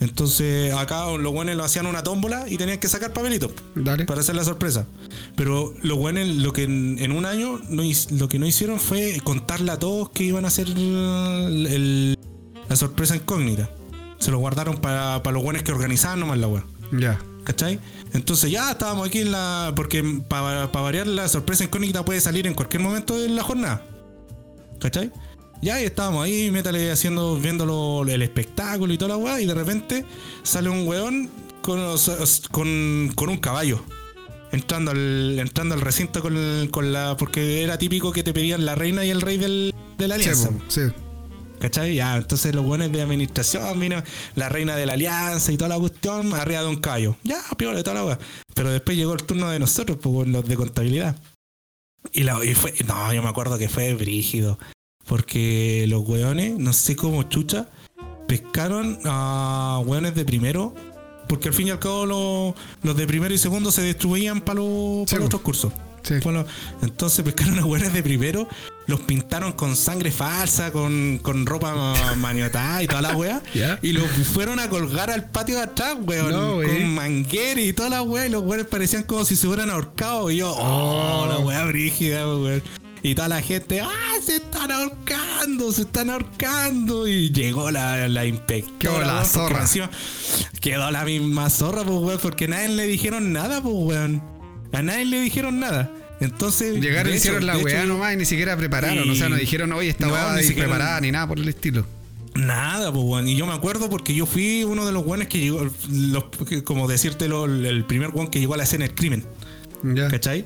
Entonces, acá los buenos lo hacían una tómbola y tenían que sacar papelitos
Dale.
para hacer la sorpresa. Pero los buenos, lo que en, en un año no, lo que no hicieron fue contarle a todos que iban a hacer el- el- la sorpresa incógnita. Se lo guardaron para, para los buenos que organizaban nomás la web.
Ya.
¿Cachai? Entonces ya estábamos aquí en la. Porque para variar la sorpresa incógnita puede salir en cualquier momento de la jornada. ¿Cachai? Ya ahí estábamos ahí, métale haciendo, viéndolo el espectáculo y toda la weá, y de repente sale un weón con, con, con un caballo entrando al, entrando al recinto con, con, la. Porque era típico que te pedían la reina y el rey del, de la alianza. Sí, ¿Cachai? Ya, entonces los buenos de administración, vino la reina de la alianza y toda la cuestión, arriba de un callo. Ya, peor de toda la agua. Pero después llegó el turno de nosotros, pues los de contabilidad. Y, la, y fue. No, yo me acuerdo que fue brígido. Porque los weones, no sé cómo chucha, pescaron a weones de primero porque al fin y al cabo los, de primero y segundo se destruían para los, otros cursos. Entonces pescaron a hueones de primero, los pintaron con sangre falsa, con, ropa maniotada y toda la wea, y los fueron a colgar al patio de atrás, weón, con manguera y toda la wea, y los weones parecían como si se hubieran ahorcado, y yo, oh, la wea brígida, weón. Y toda la gente, ¡ah! Se están ahorcando, se están ahorcando. Y llegó la, la inspectora.
Quedó la zorra.
quedó la misma zorra, pues, weón, porque nadie le dijeron nada, pues, weón. A nadie le dijeron nada. Entonces.
Llegaron y hicieron la weá nomás y ni siquiera prepararon. O sea, no dijeron, oye, esta weá ni preparada ni nada por el estilo.
Nada, pues, weón. Y yo me acuerdo porque yo fui uno de los weones que llegó, como decírtelo, el primer weón que llegó a la escena del crimen. ¿Cachai?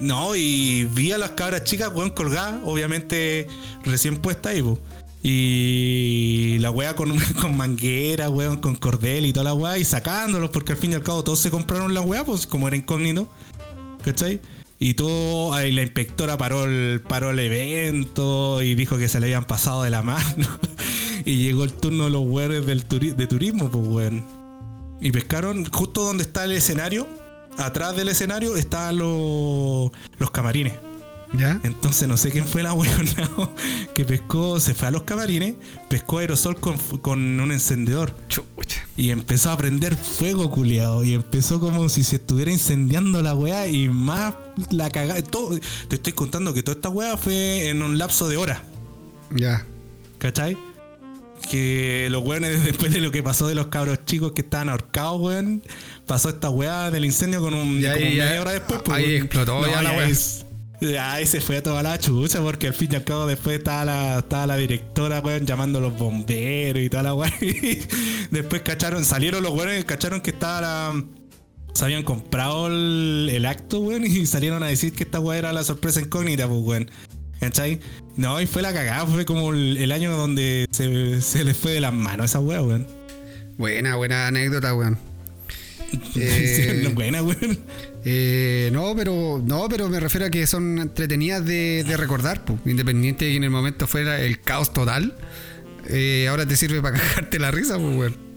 No, y vi a las cabras chicas, weón, colgadas, obviamente recién puesta ahí, weón. Y la weá con, con manguera, weón, con cordel y toda la weá, y sacándolos, porque al fin y al cabo todos se compraron la weá, pues como era incógnito. ¿Cachai? Y todo, ahí la inspectora paró el, paró el evento y dijo que se le habían pasado de la mano. y llegó el turno de los weones del de turismo, pues weón. Y pescaron justo donde está el escenario atrás del escenario estaban los, los camarines. ¿Ya? Entonces no sé quién fue la weona que pescó, se fue a los camarines, pescó aerosol con, un encendedor. Y empezó a prender fuego, culiado. Y empezó como si se estuviera incendiando la weá y más la cagada. Te estoy contando que toda esta weá fue en un lapso de horas.
Ya.
¿Cachai? que los weones, después de lo que pasó de los cabros chicos que estaban ahorcados, weón, pasó esta weá del incendio con un.
Y ahí, media hora después, pues, Ahí explotó ya, la weá.
ahí se fue toda la chucha, porque al fin y al cabo después estaba la, estaba la directora, weón, llamando a los bomberos y toda la weá. después cacharon, salieron los weones, cacharon que estaba la. Se habían comprado el, acto, weón, y salieron a decir que esta weá era la sorpresa incógnita, pues, weón. ¿Cachai? No, y fue la cagada, fue como el, año donde se, se les fue de las manos esa weá, weón.
Buena, buena anécdota, weón.
Eh, buena, weón.
Eh, no, pero no, pero me refiero a que son entretenidas de, recordar, pues, independiente de que en el momento fuera el caos total. Eh, ahora te sirve para cagarte la risa, pues, weón.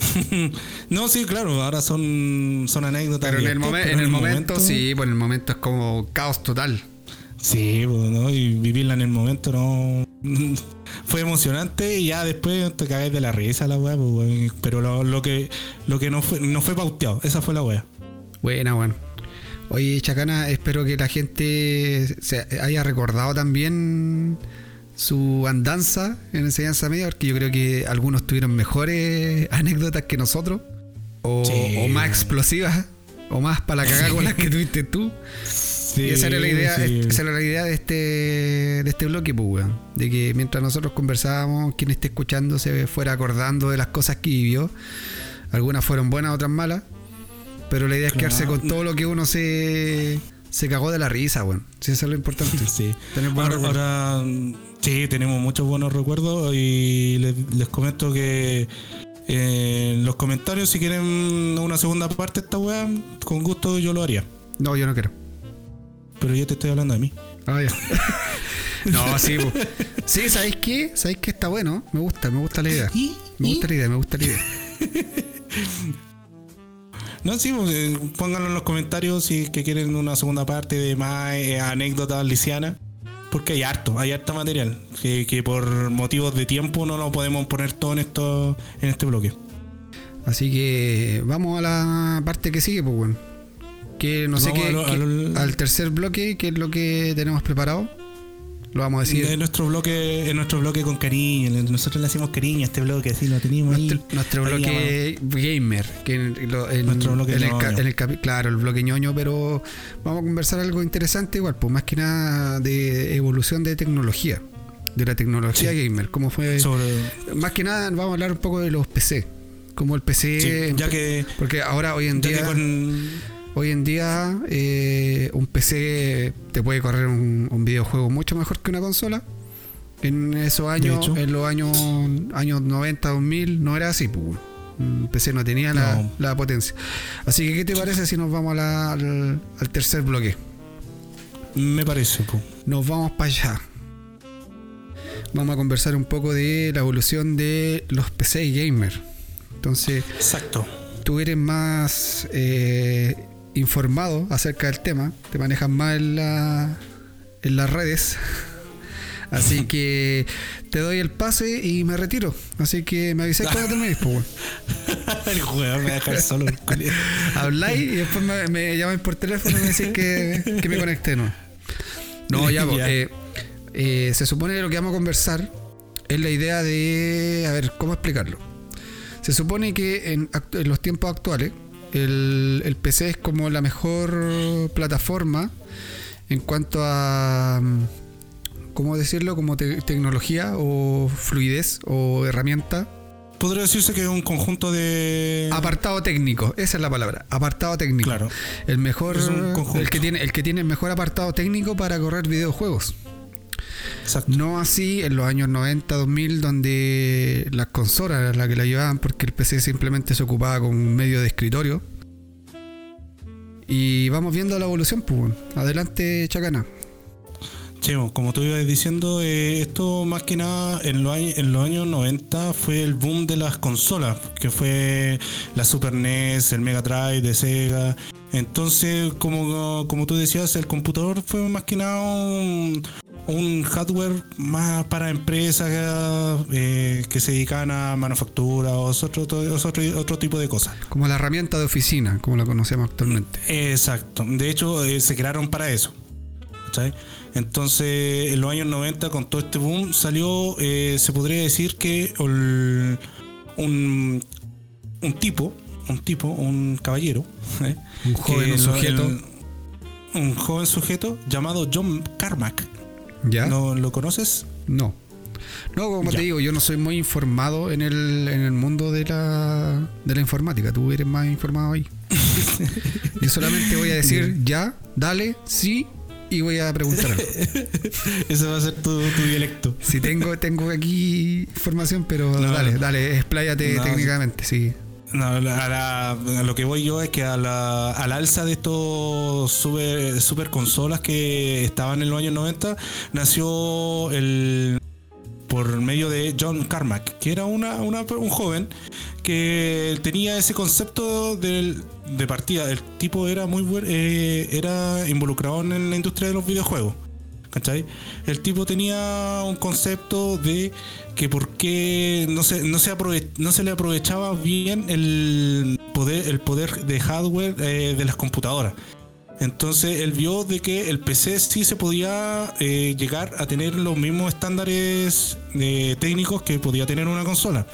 no, sí, claro, ahora son, son anécdotas.
Pero en el, en el momento, sí, pues en el momento es como caos total.
Sí, pues, y vivirla en el momento no fue emocionante y ya después te cagáis de la risa la weá, pues, pero lo, que lo que no fue no fue pauteado, esa fue la weá.
Buena, bueno. Oye, Chacana, espero que la gente se haya recordado también su andanza en enseñanza media, porque yo creo que algunos tuvieron mejores anécdotas que nosotros, o, más explosivas, o más para la cagada con las que tuviste tú esa era la idea, esa era la idea de este, de este bloque, pues, De que mientras nosotros conversábamos, quien esté escuchando se fuera acordando de las cosas que vivió. Algunas fueron buenas, otras malas. Pero la idea es quedarse con todo lo que uno se, se cagó de la risa, weón. Sí, eso es lo importante.
Sí. ahora, sí, tenemos muchos buenos recuerdos y les, comento que eh, en los comentarios, si quieren una segunda parte de esta weá, con gusto yo lo haría.
No, yo no quiero.
Pero yo te estoy hablando de mí.
Ah, ya. no, sí, sí, ¿sabéis qué? ¿Sabéis qué está bueno? Me gusta, me gusta la idea. Me gusta la idea, me gusta la idea.
No, sí, pues, eh, pónganlo en los comentarios si que quieren una segunda parte de más eh, anécdotas lisianas. Porque hay harto, hay harto material. Que, que, por motivos de tiempo no lo podemos poner todo en, esto, en este bloque.
Así que vamos a la parte que sigue, pues bueno que no sé qué, al, tercer bloque, ¿qué es lo que tenemos preparado? Lo vamos a decir.
En nuestro bloque, en nuestro bloque con cariño. Nosotros le hacemos cariño a este bloque, así lo teníamos
nuestro,
ahí.
Nuestro bloque gamer. Que en, nuestro bloque en el, Claro, el bloque ñoño, pero vamos a conversar algo interesante igual, pues más que nada de evolución de tecnología. De la tecnología gamer. ¿Cómo fue? Más que nada vamos a hablar un poco de los PC como el PC.
ya que.
Porque ahora, hoy en día. Hoy en día, eh, un PC te puede correr un, videojuego mucho mejor que una consola. En esos años, en los años, años 90, 2000, no era así, pues. Un PC no tenía La, potencia. Así que, ¿qué te parece si nos vamos al, tercer bloque?
Me parece.
Nos vamos para allá. Vamos a conversar un poco de la evolución de los PC gamer. Entonces,
Exacto.
tú eres más eh, informado acerca del tema, te manejas más en, la, en las redes. Así que te doy el pase y me retiro. Así que me avisáis cuando terminéis, pues,
El juego me dejar solo.
Habláis y después me, llamáis por teléfono y me decís que, que me conecté, ¿no? No, ya, eh, eh, se supone que lo que vamos a conversar es la idea de. A ver, ¿cómo explicarlo? Se supone que en, en los tiempos actuales el, PC es como la mejor plataforma en cuanto a, ¿cómo decirlo? Como tecnología o fluidez o herramienta.
Podría decirse que es un conjunto de.
Apartado técnico, esa es la palabra. Apartado técnico.
Claro.
El mejor. El que tiene, el que tiene el mejor apartado técnico para correr videojuegos. No así en los años 90, 2000, donde las consolas eran las que la llevaban porque el PC simplemente se ocupaba con un medio de escritorio. Y vamos viendo la evolución, pues. Adelante, Chacana.
Sí, como tú ibas diciendo, eh, esto más que nada en los, años, en los años 90 fue el boom de las consolas, que fue la Super NES, el Mega Drive de Sega. Entonces, como, como tú decías, el computador fue más que nada un, un hardware más para empresas eh, que se dedican a manufactura o otro, otro, tipo de cosas.
Como la herramienta de oficina, como la conocemos actualmente.
Exacto. De hecho, eh, se crearon para eso. Entonces, en los años 90, con todo este boom, salió, eh, se podría decir que un, un tipo, un tipo, un caballero,
un joven sujeto.
un joven sujeto llamado John Carmack
¿Ya?
¿No lo conoces?
No. No, como te digo, yo no soy muy informado en el, en el mundo de la, de la informática. Tú eres más informado ahí. yo solamente voy a decir ya, dale, sí, y voy a preguntar
Ese va a ser tu, dialecto.
Sí, tengo, tengo aquí información, pero dale, dale, expláyate técnicamente, sí.
No, a, lo que voy yo es que a la, al alza de estos super, consolas que estaban en los años 90 nació el por medio de John Carmack, que era una, un joven que tenía ese concepto de, de partida. El tipo era muy eh, era involucrado en la industria de los videojuegos. ¿Cachai? El tipo tenía un concepto de que por qué no se, no se, le aprovechaba bien el poder, el poder de hardware eh, de las computadoras. Entonces él vio de que el PC sí se podía eh, llegar a tener los mismos estándares eh, técnicos que podía tener una consola.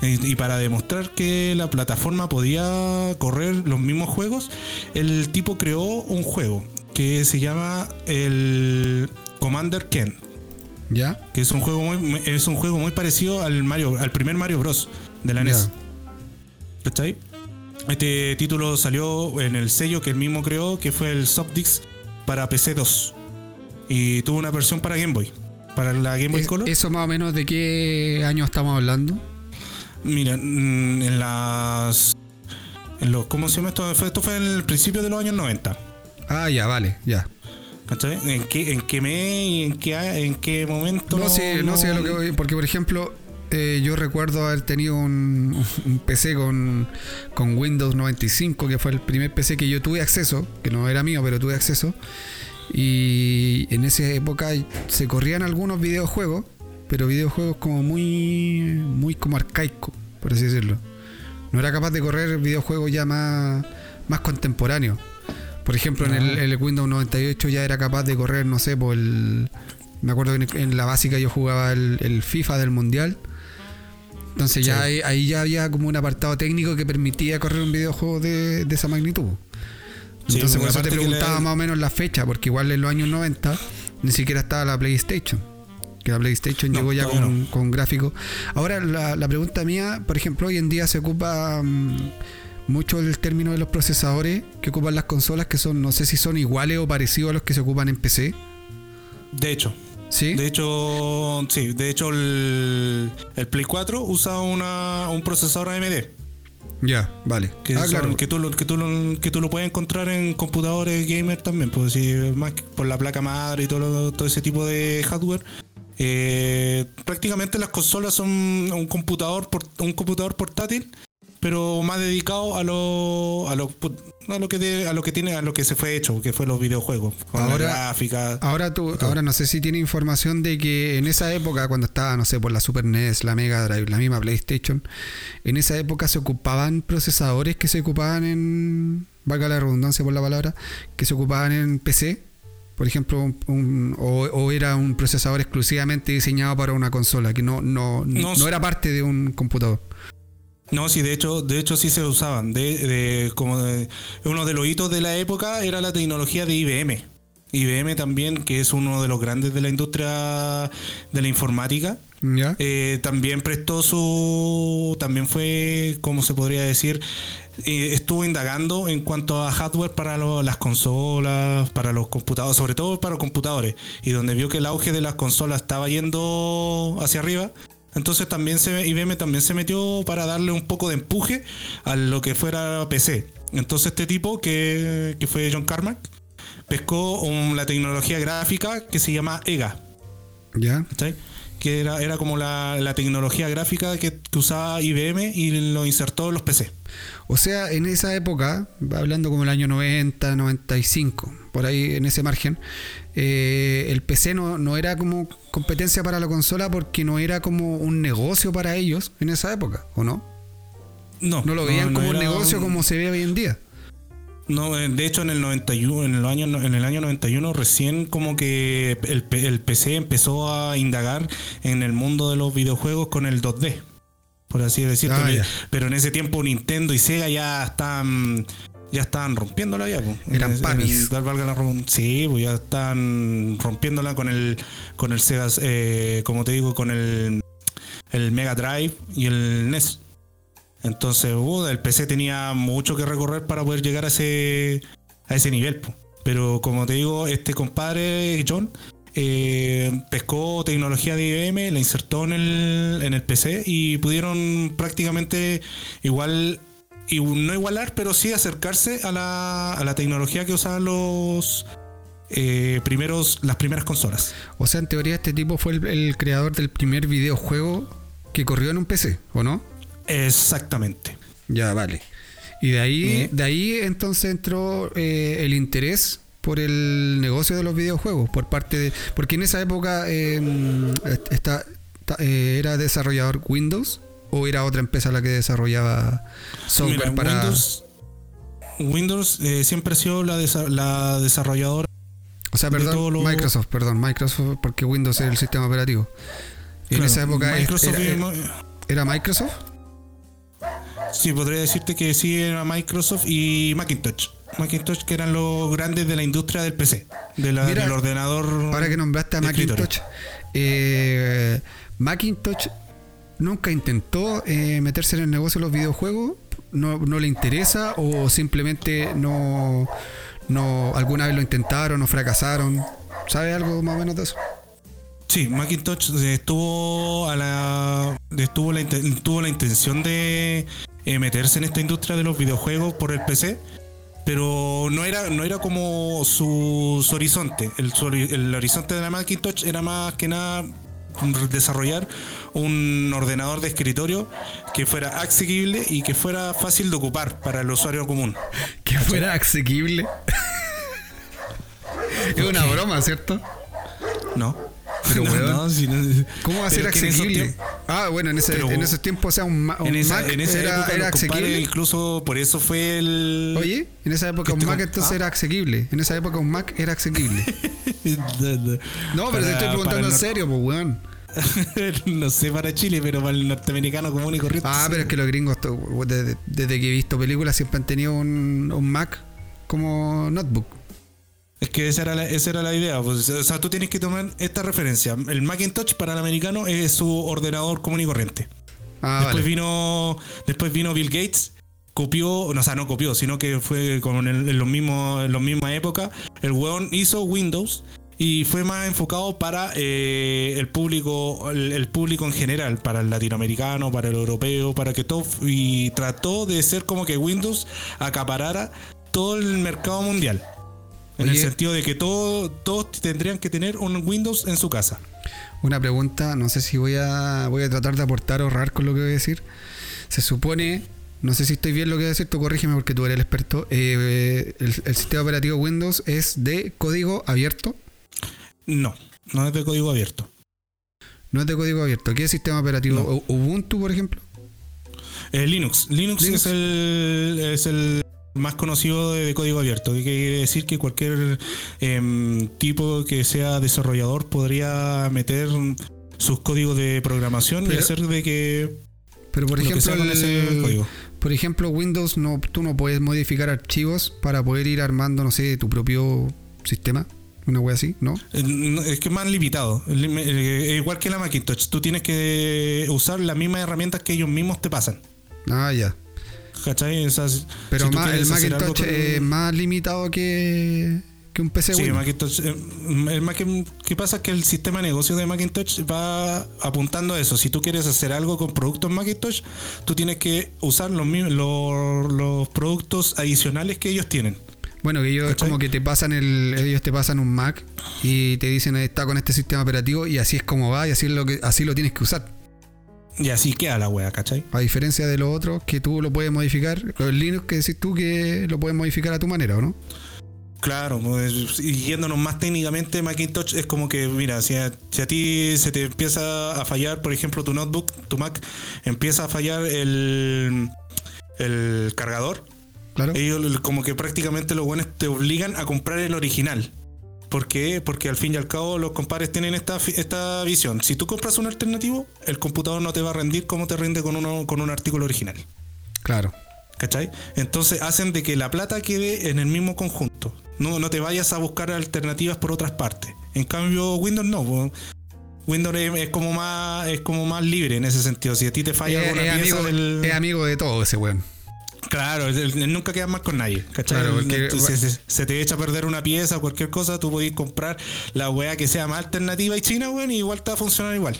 y para demostrar que la plataforma podía correr los mismos juegos, el tipo creó un juego que se llama el Commander Ken.
¿Ya?
Que es un juego muy, es un juego muy parecido al Mario, al primer Mario Bros. de la NES. ahí? Este título salió en el sello que él mismo creó, que fue el Softdix para PC 2. Y tuvo una versión para Game Boy. Para la Game Boy Color.
¿Eso más o menos de qué año estamos hablando?
Mira, mm, en las. En los, ¿Cómo se llama esto? Esto fue en el principio de los años 90.
Ah, ya, vale, ya.
¿En qué, en qué mes y en qué, en qué momento?
No sé, no, sé lo que voy, porque por ejemplo, eh, yo recuerdo haber tenido un, PC con, con, Windows 95, que fue el primer PC que yo tuve acceso, que no era mío, pero tuve acceso. Y en esa época se corrían algunos videojuegos, pero videojuegos como muy, muy como arcaico, por así decirlo. No era capaz de correr videojuegos ya más, más contemporáneos. Por ejemplo, en, el, Windows 98 ya era capaz de correr, no sé, por el. Me acuerdo que en, la básica yo jugaba el, FIFA del Mundial. Entonces ya ahí, ya había como un apartado técnico que permitía correr un videojuego de, esa magnitud. Entonces por eso te preguntaba más o menos la fecha, porque igual en los años 90 ni siquiera estaba la PlayStation. que la PlayStation
No,
llegó ya con, con gráficos. Ahora, la, la pregunta mía, por ejemplo, hoy en día se ocupa mm, mucho el término de los procesadores que ocupan las consolas, que son, no sé si son iguales o parecidos a los que se ocupan en PC.
De hecho,
¿Sí?
de hecho, sí, de hecho el, el Play 4 usa una, un procesador AMD.
Ya, vale.
Que,
ah,
son-
claro.
que, tú lo, que, tú lo, que tú lo puedes encontrar en computadores gamer también, pues sí, más que por la placa madre y todo, todo ese tipo de hardware. Eh, prácticamente las consolas son un computador por- un computador portátil, pero más dedicado a lo a lo, a lo que de- a lo que tiene a lo que se fue hecho, que fue los videojuegos, con
Ahora-
la gráfica.
Ahora tú, ahora no sé si tiene información de que en esa época, cuando estaba, no sé, por la Super NES, la Mega Drive, la misma PlayStation, en esa época se ocupaban procesadores que se ocupaban en, valga la redundancia por la palabra, que se ocupaban en PC, por ejemplo, un- un- o, o era un procesador exclusivamente diseñado para una consola, que no, no, no,
No,
era parte de un computador.
No, sí, de hecho, de hecho sí se usaban. De, de- como de- uno de los hitos de la época era la tecnología de IBM. IBM también, que es uno de los grandes de la industria de la informática.
¿Ya?
Eh, también prestó su. También fue, ¿cómo se podría decir? Eh, estuvo indagando en cuanto a hardware para lo- las consolas, para los computadores, sobre todo para los computadores. Y donde vio que el auge de las consolas estaba yendo hacia arriba. Entonces también se, IBM también se metió para darle un poco de empuje a lo que fuera PC. Entonces este tipo, que, que fue John Carmack, pescó un- la tecnología gráfica que se llama EGA.
¿Ya?
¿cachai? Que era, era como la, la tecnología gráfica que, que usaba IBM y lo insertó en los PC.
O sea, en esa época, hablando como el año 90, 95, por ahí en ese margen, eh, el PC no, no era como competencia para la consola porque no era como un negocio para ellos en esa época, ¿o no?
No,
No lo veían como un negocio
un-
como se ve hoy en día.
No, eh, de hecho en el 91, en el año en el año 91 recién como que el, PC empezó a indagar en el mundo de los videojuegos con el 2D. Por así decirlo,
Ah,
pero en ese tiempo Nintendo y Sega ya están ya estaban rompiéndola ya, po.
Eran
En-
papis.
en- valga la sí, pues ya están rompiéndola con el con el Sega, eh, como te digo, con el el Mega Drive y el NES. Entonces, uh, el PC tenía mucho que recorrer para poder llegar a ese, a ese nivel. Pero como te digo, este compadre, John, eh, pescó tecnología de IBM, la insertó en el, en el PC y pudieron prácticamente igual, y no igualar, pero sí acercarse a la, a la tecnología que usaban los eh, primeros, las primeras consolas.
O sea, en teoría este tipo fue el, el creador del primer videojuego que corrió en un PC, ¿o no?
Exactamente.
Ya, vale. Y de ahí,
¿Eh?
de ahí entonces entró eh, el interés por el negocio de los videojuegos, por parte de. Porque en esa época eh, esta- eh, era desarrollador Windows o era otra empresa la que desarrollaba software
Mira,
para.
Windows, Windows eh, siempre ha sido la, desa- la desarrolladora.
o sea, perdón,
lo-
Microsoft, perdón, Microsoft, porque Windows era el sistema operativo. En esa época
Microsoft
era, era Microsoft.
sí, podría decirte que sí era Microsoft y Macintosh. Macintosh que eran los grandes de la industria del PC, de la-
Mira,
del ordenador.
Ahora que nombraste a. Macintosh, eh, Macintosh nunca intentó eh, meterse en el negocio de los videojuegos, no, no le interesa o simplemente no, no alguna vez lo intentaron o fracasaron. ¿Sabe algo más o menos de eso?
Sí, Macintosh eh, estuvo a la tuvo la intención de eh, meterse en esta industria de los videojuegos por el PC, pero no era no era como su, su horizonte. El horizonte de la Macintosh era más que nada desarrollar un ordenador de escritorio que fuera asequible y que fuera fácil de ocupar para el usuario común.
Que fuera asequible. es una broma, ¿cierto?
¿No?
Pero,
No,
weón,
no, si no-
¿Cómo va a ser asequible? Ah, bueno, en, ese,
Pero-
en esos tiempos, o sea, un, ma- un
en esa,
Mac
en esa
era,
época
era asequible.
incluso por eso fue el
Oye, en esa época un
Este
Mac entonces
ah.
era asequible. En esa época un Mac era asequible. No, pero te estoy preguntando en serio, pues, weón.
no sé para Chile, pero para el norteamericano común y corriente.
Ah, pero es que los gringos, desde, desde que he visto películas, siempre han tenido un, un Mac como notebook.
Es que esa era la, esa era la idea. Pues, o sea, tú tienes que tomar esta referencia. El Macintosh para el americano es su ordenador común y corriente.
Ah,
después
vale.
vino después vino Bill Gates copió no, o sea no copió sino que fue como en, el- en los mismos en la misma época el weón hizo Windows y fue más enfocado para eh, el público el, el público en general para el latinoamericano para el europeo para que todo y trató de ser como que Windows acaparara todo el mercado mundial en el sentido de que todo, todos tendrían que tener un Windows en su casa
Una pregunta, no sé si voy a, voy a tratar de aportar o ahorrar con lo que voy a decir. Se supone, no sé si estoy bien lo que voy a decir, tú corrígeme porque tú eres el experto. eh, el, el sistema operativo Windows es de código abierto.
No no es de código abierto
No es de código abierto. ¿Qué sistema operativo?
No.
Ubuntu, por ejemplo.
Eh, Linux. Linux.
Linux.
es el es el más conocido de, de código abierto. Que quiere decir que cualquier em, tipo que sea desarrollador podría meter sus códigos de programación y
Pero-
hacer de que
Pero por ejemplo,
ese
por ejemplo, Windows no, tú no puedes modificar archivos para poder ir armando, no sé, tu propio sistema. Una wea así, ¿no?
Eh, Es que es más limitado. Lim- eh, Igual que la Macintosh. Tú tienes que usar las mismas herramientas que ellos mismos te pasan.
Ah, ya.
¿Cachai? O sea, si-
Pero
si tú
más, el Macintosh es más limitado que, que un PC
Sí. Macintosh. eh, El ¿Qué pasa? Es que el sistema de negocio de Macintosh va apuntando a eso. Si tú quieres hacer algo con productos Macintosh, tú tienes que usar los, los productos adicionales que ellos tienen.
Bueno, que ellos es como que te pasan el, ellos te pasan un Mac y te dicen está con este sistema operativo y así es como va y así es lo que así lo tienes que usar.
Y así queda la wea, ¿cachai?
A diferencia de los otros que tú lo puedes modificar, el Linux que decís tú que lo puedes modificar a tu manera, ¿o no?
Claro, pues, y yéndonos más técnicamente, Macintosh es como que, mira, si a, si a ti se te empieza a fallar, por ejemplo, tu notebook, tu Mac, empieza a fallar el, el cargador,
Claro.
ellos como que prácticamente los buenos te obligan a comprar el original. ¿Por qué? Porque al fin y al cabo los compadres tienen esta, esta visión. Si tú compras un alternativo, el computador no te va a rendir como te rinde con, uno, con un artículo original.
Claro.
¿Cachai? Entonces hacen de que la plata quede en el mismo conjunto. No, no te vayas a buscar alternativas por otras partes. En cambio, Windows no. Windows es, como más es como más libre en ese sentido. Si a ti te falla alguna pieza
amigo,
del.
es amigo de todo ese weón.
Claro, nunca queda mal con nadie. ¿cachai?
Claro, porque-
se, se te echa a perder una pieza o cualquier cosa, tú podés comprar la weá que sea más alternativa y china, weón, y igual te va a funcionar igual.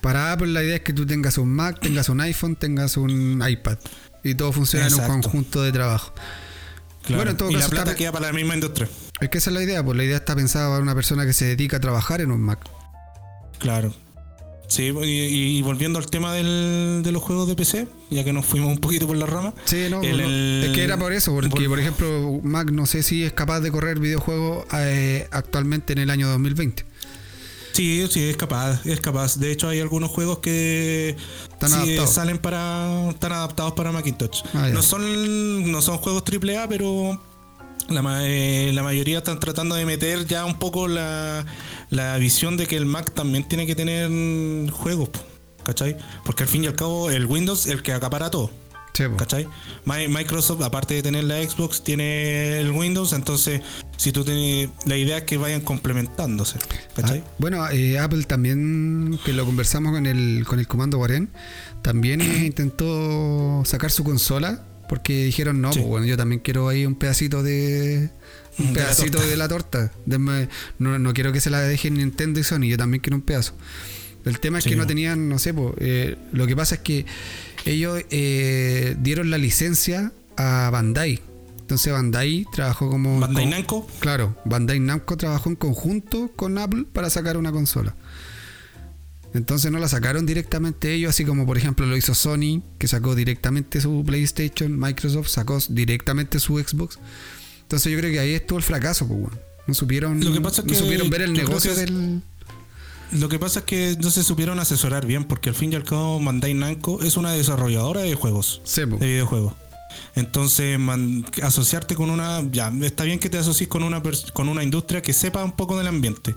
Para Apple la idea es que tú tengas un Mac, tengas un iPhone, tengas un iPad y todo funciona en un conjunto de trabajo.
Claro.
Bueno, en todo
y la
caso
plata queda para la misma industria.
Es que esa es la idea, pues la idea está pensada para una persona que se dedica a trabajar en un Mac.
Claro. Sí, y, y volviendo al tema del- de los juegos de PC, ya que nos fuimos un poquito por la rama.
Sí, no,
El-
no,
el-
es que era por eso, porque
por-
por ejemplo Mac no sé si es capaz de correr videojuegos eh, actualmente en el año 2020.
Sí, sí, es capaz, es capaz. De hecho, hay algunos juegos que sí,
adaptados.
salen para. están adaptados para Macintosh.
Ah,
no son, no son juegos AAA, pero la, eh, la mayoría están tratando de meter ya un poco la, la visión de que el Mac también tiene que tener juegos, ¿cachai? Porque al fin y al cabo el Windows es el que acapara todo.
Sí.
¿Cachai? Mi- Microsoft, aparte de tener la Xbox, tiene el Windows, entonces si tú tienes la idea es que vayan complementándose, ¿cachai?
Ah, bueno, eh, Apple también, que lo conversamos con el, con el comando Guardián, también intentó sacar su consola porque dijeron, no,
Sí.
pues bueno, yo también quiero ahí un pedacito de... Un
De la
pedacito
torta.
de la torta. Denme- no, no quiero que se la dejen Nintendo y Sony, yo también quiero un pedazo. El tema es
Sí,
que no tenían, no sé, po, eh, lo que pasa es que ellos eh, dieron la licencia a Bandai. Entonces Bandai trabajó como...
Bandai Namco,
Claro, Bandai Namco trabajó en conjunto con Apple para sacar una consola. Entonces no la sacaron directamente ellos, así como por ejemplo lo hizo Sony, que sacó directamente su PlayStation, Microsoft sacó directamente su Xbox. Entonces yo creo que ahí estuvo el fracaso, pues. No supieron,
Lo que pasa es
no
que
supieron ver el negocio del...
lo que pasa es que no se supieron asesorar bien, porque al fin y al cabo Bandai Namco es una desarrolladora de juegos,
Sí,
de videojuegos. Entonces, man- asociarte con una. Ya, está bien que te asocies con una, con una industria que sepa un poco del ambiente.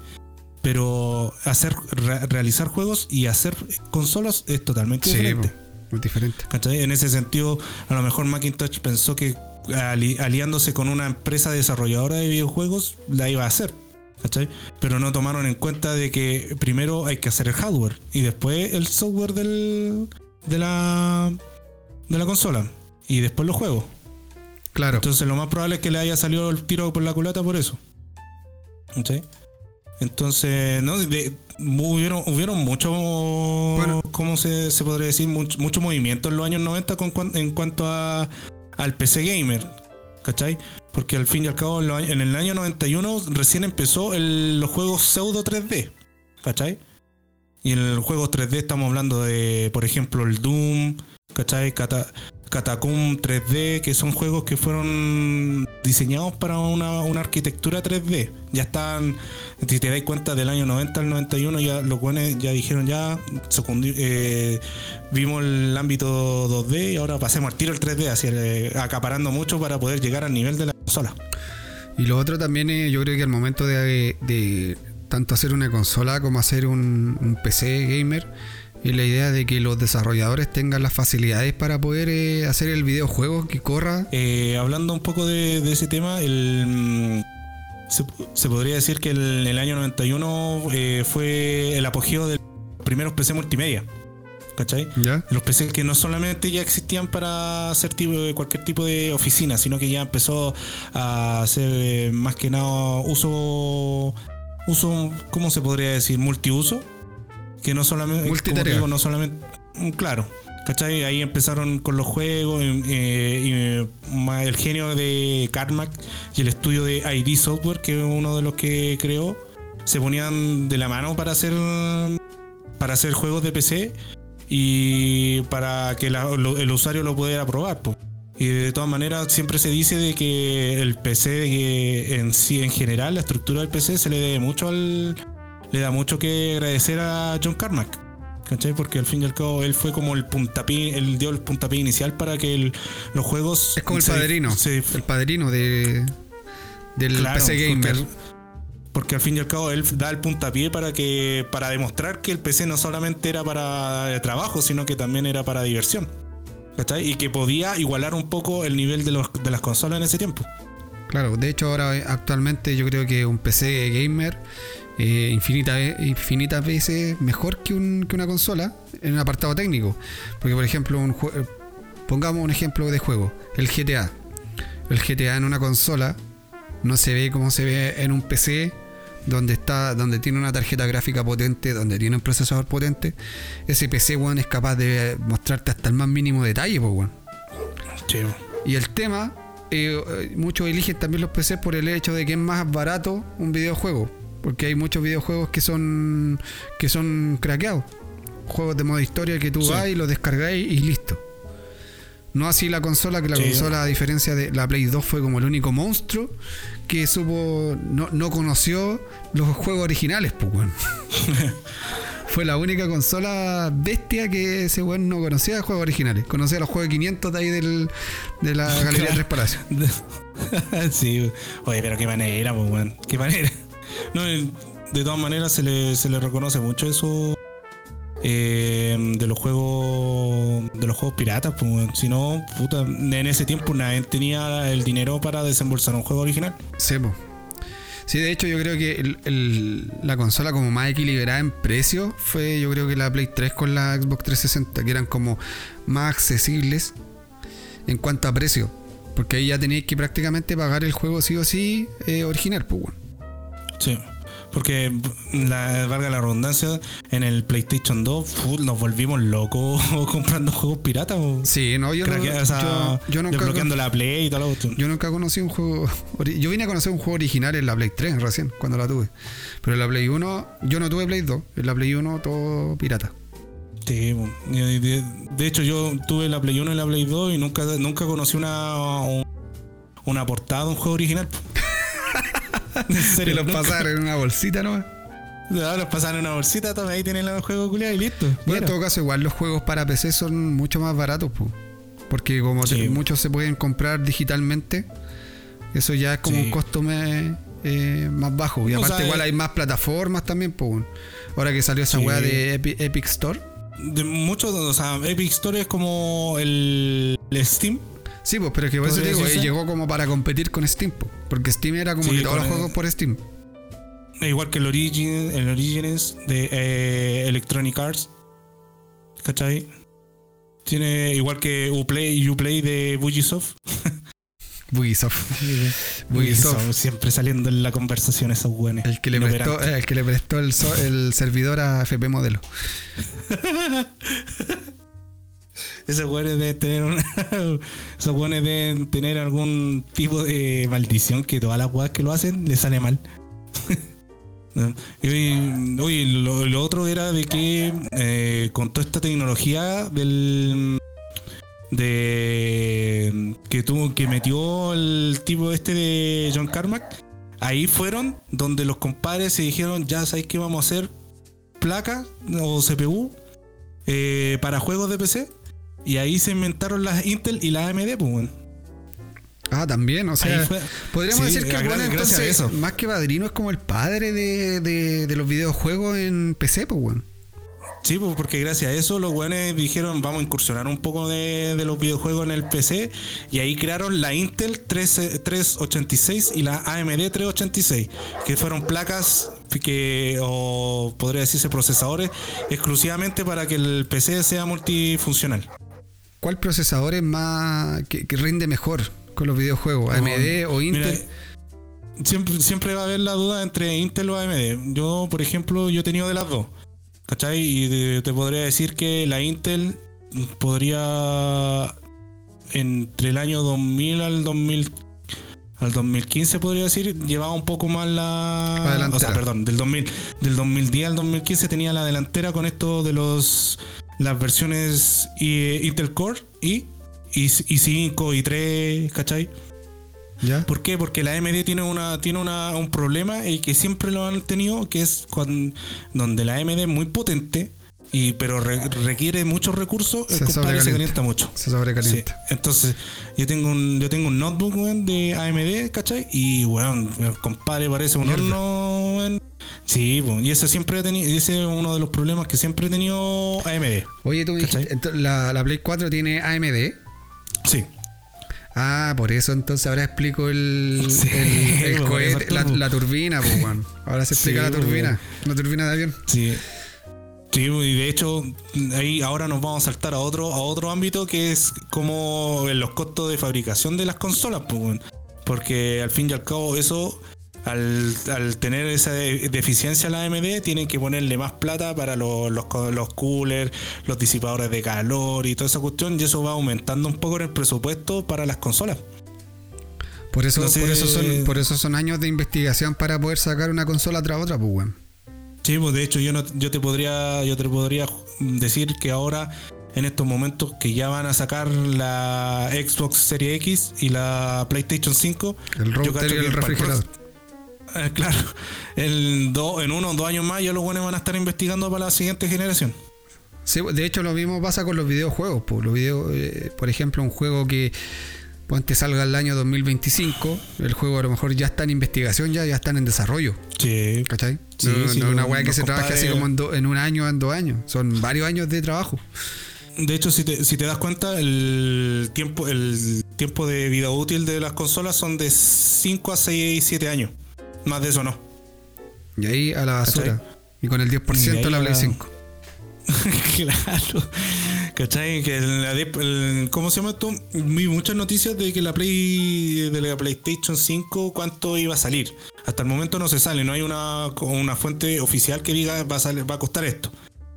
Pero hacer re- realizar juegos y hacer consolas es totalmente
Sí,
diferente.
muy diferente.
¿Cachai? En ese sentido, a lo mejor Macintosh pensó que ali- aliándose con una empresa desarrolladora de videojuegos, la iba a hacer. ¿cachai? Pero no tomaron en cuenta de que primero hay que hacer el hardware y después el software del, de, la, de la consola y después los juegos.
Claro.
Entonces lo más probable es que le haya salido el tiro por la culata por eso. ¿Sí? Entonces, no, de- hubieron, hubieron mucho,
Bueno.
¿cómo se, se podría decir? Mucho, mucho movimiento en los años 90 con, cuan- en cuanto a, al PC Gamer. ¿Cachai? Porque al fin y al cabo, en, los años- en el año 91 recién empezó el- los juegos pseudo 3D. ¿Cachai? Y en el juego 3D estamos hablando de, por ejemplo, el Doom, ¿cachai? Cata- Catacomb 3D, que son juegos que fueron diseñados para una, una arquitectura 3D. Ya están, si te das cuenta, del año 90 al 91, ya los buenos ya dijeron ya, eh, vimos el ámbito 2D y ahora pasemos al tiro el 3D, así eh, acaparando mucho para poder llegar al nivel de la consola.
Y lo otro también es, yo creo que al momento de, de tanto hacer una consola como hacer un PC gamer, es la idea de que los desarrolladores tengan las facilidades para poder eh, hacer el videojuego que corra.
Eh, hablando un poco de, de ese tema, el, mm, se, se podría decir que el, el año 91 eh, fue el apogeo de los primeros PC multimedia. ¿Cachai?
¿Ya?
Los PC que no solamente ya existían para hacer tipo, cualquier tipo de oficina, sino que ya empezó a hacer eh, más que nada uso, uso, ¿cómo se podría decir? Multiuso. Que no solamente,
Multitarea.
digo, no solamente, mm, claro, ¿cachai? Ahí empezaron con los juegos, y, eh, más el genio de Carmack y el estudio de ID Software, que es uno de los que creó, se ponían de la mano para hacer para hacer juegos de PC y para que la- lo- el usuario lo pudiera probar. po. Y de todas maneras siempre se dice de que el PC de que en sí, en general, la estructura del PC se le debe mucho al. Le da mucho que agradecer a John Carmack. ¿Cachai? Porque al fin y al cabo él fue como el puntapié, él dio el puntapié inicial para que el- los juegos.
Es como el
se-
padrino.
se-
el padrino de, del
Claro,
PC gamer.
Porque al fin y al cabo él da el puntapié para que para demostrar que el PC no solamente era para trabajo, sino que también era para diversión. ¿Cachai? Y que podía igualar un poco el nivel de, los, de las consolas en ese tiempo.
Claro, de hecho ahora actualmente yo creo que un PC gamer eh, infinita, infinitas veces mejor que, un- que una consola en un apartado técnico. Porque por ejemplo, un pongamos un ejemplo de juego, el GTA. El GTA en una consola no se ve como se ve en un PC donde está donde tiene una tarjeta gráfica potente, donde tiene un procesador potente. Ese PC, weón, es capaz de mostrarte hasta el más mínimo detalle, pues, weón. Y el tema, eh, eh, muchos eligen también los PCs por el hecho de que es más barato un videojuego. Porque hay muchos videojuegos que son que son craqueados. Juegos de modo historia que tú
Sí.
vas y los descargáis y listo. No así la consola, que la
Sí.
consola, a diferencia de la Play 2, fue como el único monstruo que supo, no, no conoció los juegos originales, pues, weón. Fue la única consola bestia que ese weón no conocía de juegos originales. Conocía los juegos de 500 de ahí del, de la Galería Tres Palacios.
sí, oye, pero qué manera, pues, weón. Qué manera. No, de todas maneras se le, se le reconoce mucho eso eh, de los juegos de los juegos piratas, pues. Si no, puta, en ese tiempo nadie tenía el dinero para desembolsar un juego original.
Sí. Sí, de hecho yo creo que la consola como más equilibrada en precio fue yo creo que la Play 3 con la Xbox 360, que eran como más accesibles en cuanto a precio. Porque ahí ya tenéis que prácticamente pagar el juego sí o sí eh, original, pues bueno.
Sí. Porque, la, valga la redundancia, en el PlayStation 2 fu, nos volvimos locos comprando juegos piratas.
Sí, no, yo, no,
Craquea- o sea,
yo, yo nunca,
desbloqueando la Play y todo lo otro.
yo nunca conocí un juego. Yo vine a conocer un juego original en la Play 3 recién, cuando la tuve. Pero en la Play 1, yo no tuve Play 2. En la Play 1 todo pirata.
Sí, de, de hecho yo tuve la Play 1 y la Play 2 y nunca, nunca conocí una, un- una portada de un juego original. serio,
los pasaron en una bolsita nomás.
Ahora los pasaron en una bolsita, toma, ahí tienen el juego culiado y listo.
Bueno, en todo caso, igual los juegos para PC son mucho más baratos, po. porque como te- muchos se pueden comprar digitalmente, eso ya es como
Sí.
un costo me- eh, más bajo. Y
O
aparte,
sea,
igual
eh,
hay más plataformas también, po. ahora que salió esa
Sí.
weá de Epi- Epic Store.
De muchos, o sea, Epic Store es como el, el Steam.
Sí, pues, pero es que por eso te
¿Podría
digo, eh, llegó como para competir con Steam, po, porque Steam era como
Sí,
que todos los
el-
juegos por Steam.
Igual que el Origin, el Origins de eh, Electronic Arts. ¿Cachai? Tiene igual que Uplay, Uplay de Bugisoft.
Bugisoft. Bugisoft.
Siempre saliendo en la conversación esos buenos.
El que le prestó, el que le prestó el, so- el servidor a FP Modelo.
Esos buenos deben tener una, esos buenos deben tener algún tipo de maldición que todas las weas que lo hacen le sale mal. Y lo, lo otro era de que eh, con toda esta tecnología del de que tuvo que metió el tipo este de John Carmack ahí fueron donde los compadres se dijeron ya sabéis que vamos a hacer placa o CPU eh, para juegos de PC y ahí se inventaron las Intel y las AMD pues weón.
Ah, también, o sea,
fue-
podríamos
Sí,
decir que entonces,
eso.
más que padrino, es como el padre de, de- de los videojuegos en PC, pues, weón.
Sí, pues porque gracias a eso los weones dijeron vamos a incursionar un poco de, de los videojuegos en el PC y ahí crearon la Intel 3, eh, 386 y la AMD 386, que fueron placas que, o podría decirse procesadores, exclusivamente para que el PC sea multifuncional.
¿Cuál procesador es más. que, que rinde mejor con los videojuegos? ¿AMD o
Mira,
Intel?
siempre, siempre va a haber la duda entre Intel o AMD. Yo, por ejemplo, yo he tenido de las dos. ¿Cachai? Y te podría decir que la Intel podría entre el año 2000 al 2000 al 2015 podría decir llevaba un poco más la
delantera.
o sea perdón del 2000 del 2010 al 2015 tenía la delantera con esto de los las versiones eh, Intel Core y y, y 5 y 3 ¿cachai?
¿Ya?
¿Por qué? Porque la AMD tiene una tiene una, un problema y que siempre lo han tenido, que es cuando, donde la AMD es muy potente, y pero re- requiere muchos recursos, el
Se
compadre se
sobrecalienta.
calienta mucho.
Se sobrecalienta.
Sí. Entonces, yo tengo un, yo tengo un notebook de AMD, ¿cachai? Y weón, el compadre parece un
Mierda.
horno. Sí, y ese siempre he tenido, ese es uno de los problemas que siempre he tenido AMD.
Oye, tú la, la Play 4 tiene AMD.
Sí.
Ah, por eso entonces ahora explico el,
Sí,
el, el
por eso
cohete, la, turbina, pues, weón. Ahora se explica
Sí,
la turbina. La turbina de avión.
Sí. Sí, y de hecho, ahí ahora nos vamos a saltar a otro, a otro ámbito que es como los costos de fabricación de las consolas, pues, porque al fin y al cabo eso, al, al tener esa de- deficiencia la AMD, tienen que ponerle más plata para los, los, co- los coolers, los disipadores de calor y toda esa cuestión, y eso va aumentando un poco en el presupuesto para las consolas.
Por eso, por eso son, por eso son años de investigación para poder sacar una consola tras otra, pues, weón.
Sí, pues de hecho yo no, yo te podría, yo te podría decir que ahora en estos momentos que ya van a sacar la Xbox Series X y la PlayStation 5,
El
yo
router y el refrigerador.
Eh, claro, el do- en uno o dos años más ya los buenos van a estar investigando para la siguiente generación.
Sí, de hecho lo mismo pasa con los videojuegos. Pues. Los video, eh, por ejemplo, un juego que ponte salga el año 2025, el juego a lo mejor ya está en investigación, ya, ya están en desarrollo.
Sí,
¿Cachai?
Sí,
no,
sí,
no es una weá que se trabaje así como en, do- en un año o en dos años. Son varios años de trabajo.
De hecho, si te, si te das cuenta, el tiempo, el tiempo de vida útil de las consolas son de 5 a 6 7 años. Más de eso no.
Y ahí a la basura. Y con el 10%
Y ahí
la Play
la-
5.
claro. ¿Cachai? Que la el- ¿Cómo se llama esto? Vi muchas noticias de que la Play de la PlayStation 5 cuánto iba a salir. Hasta el momento no se sale, no hay una, una fuente oficial que diga va a, salir- va a costar esto.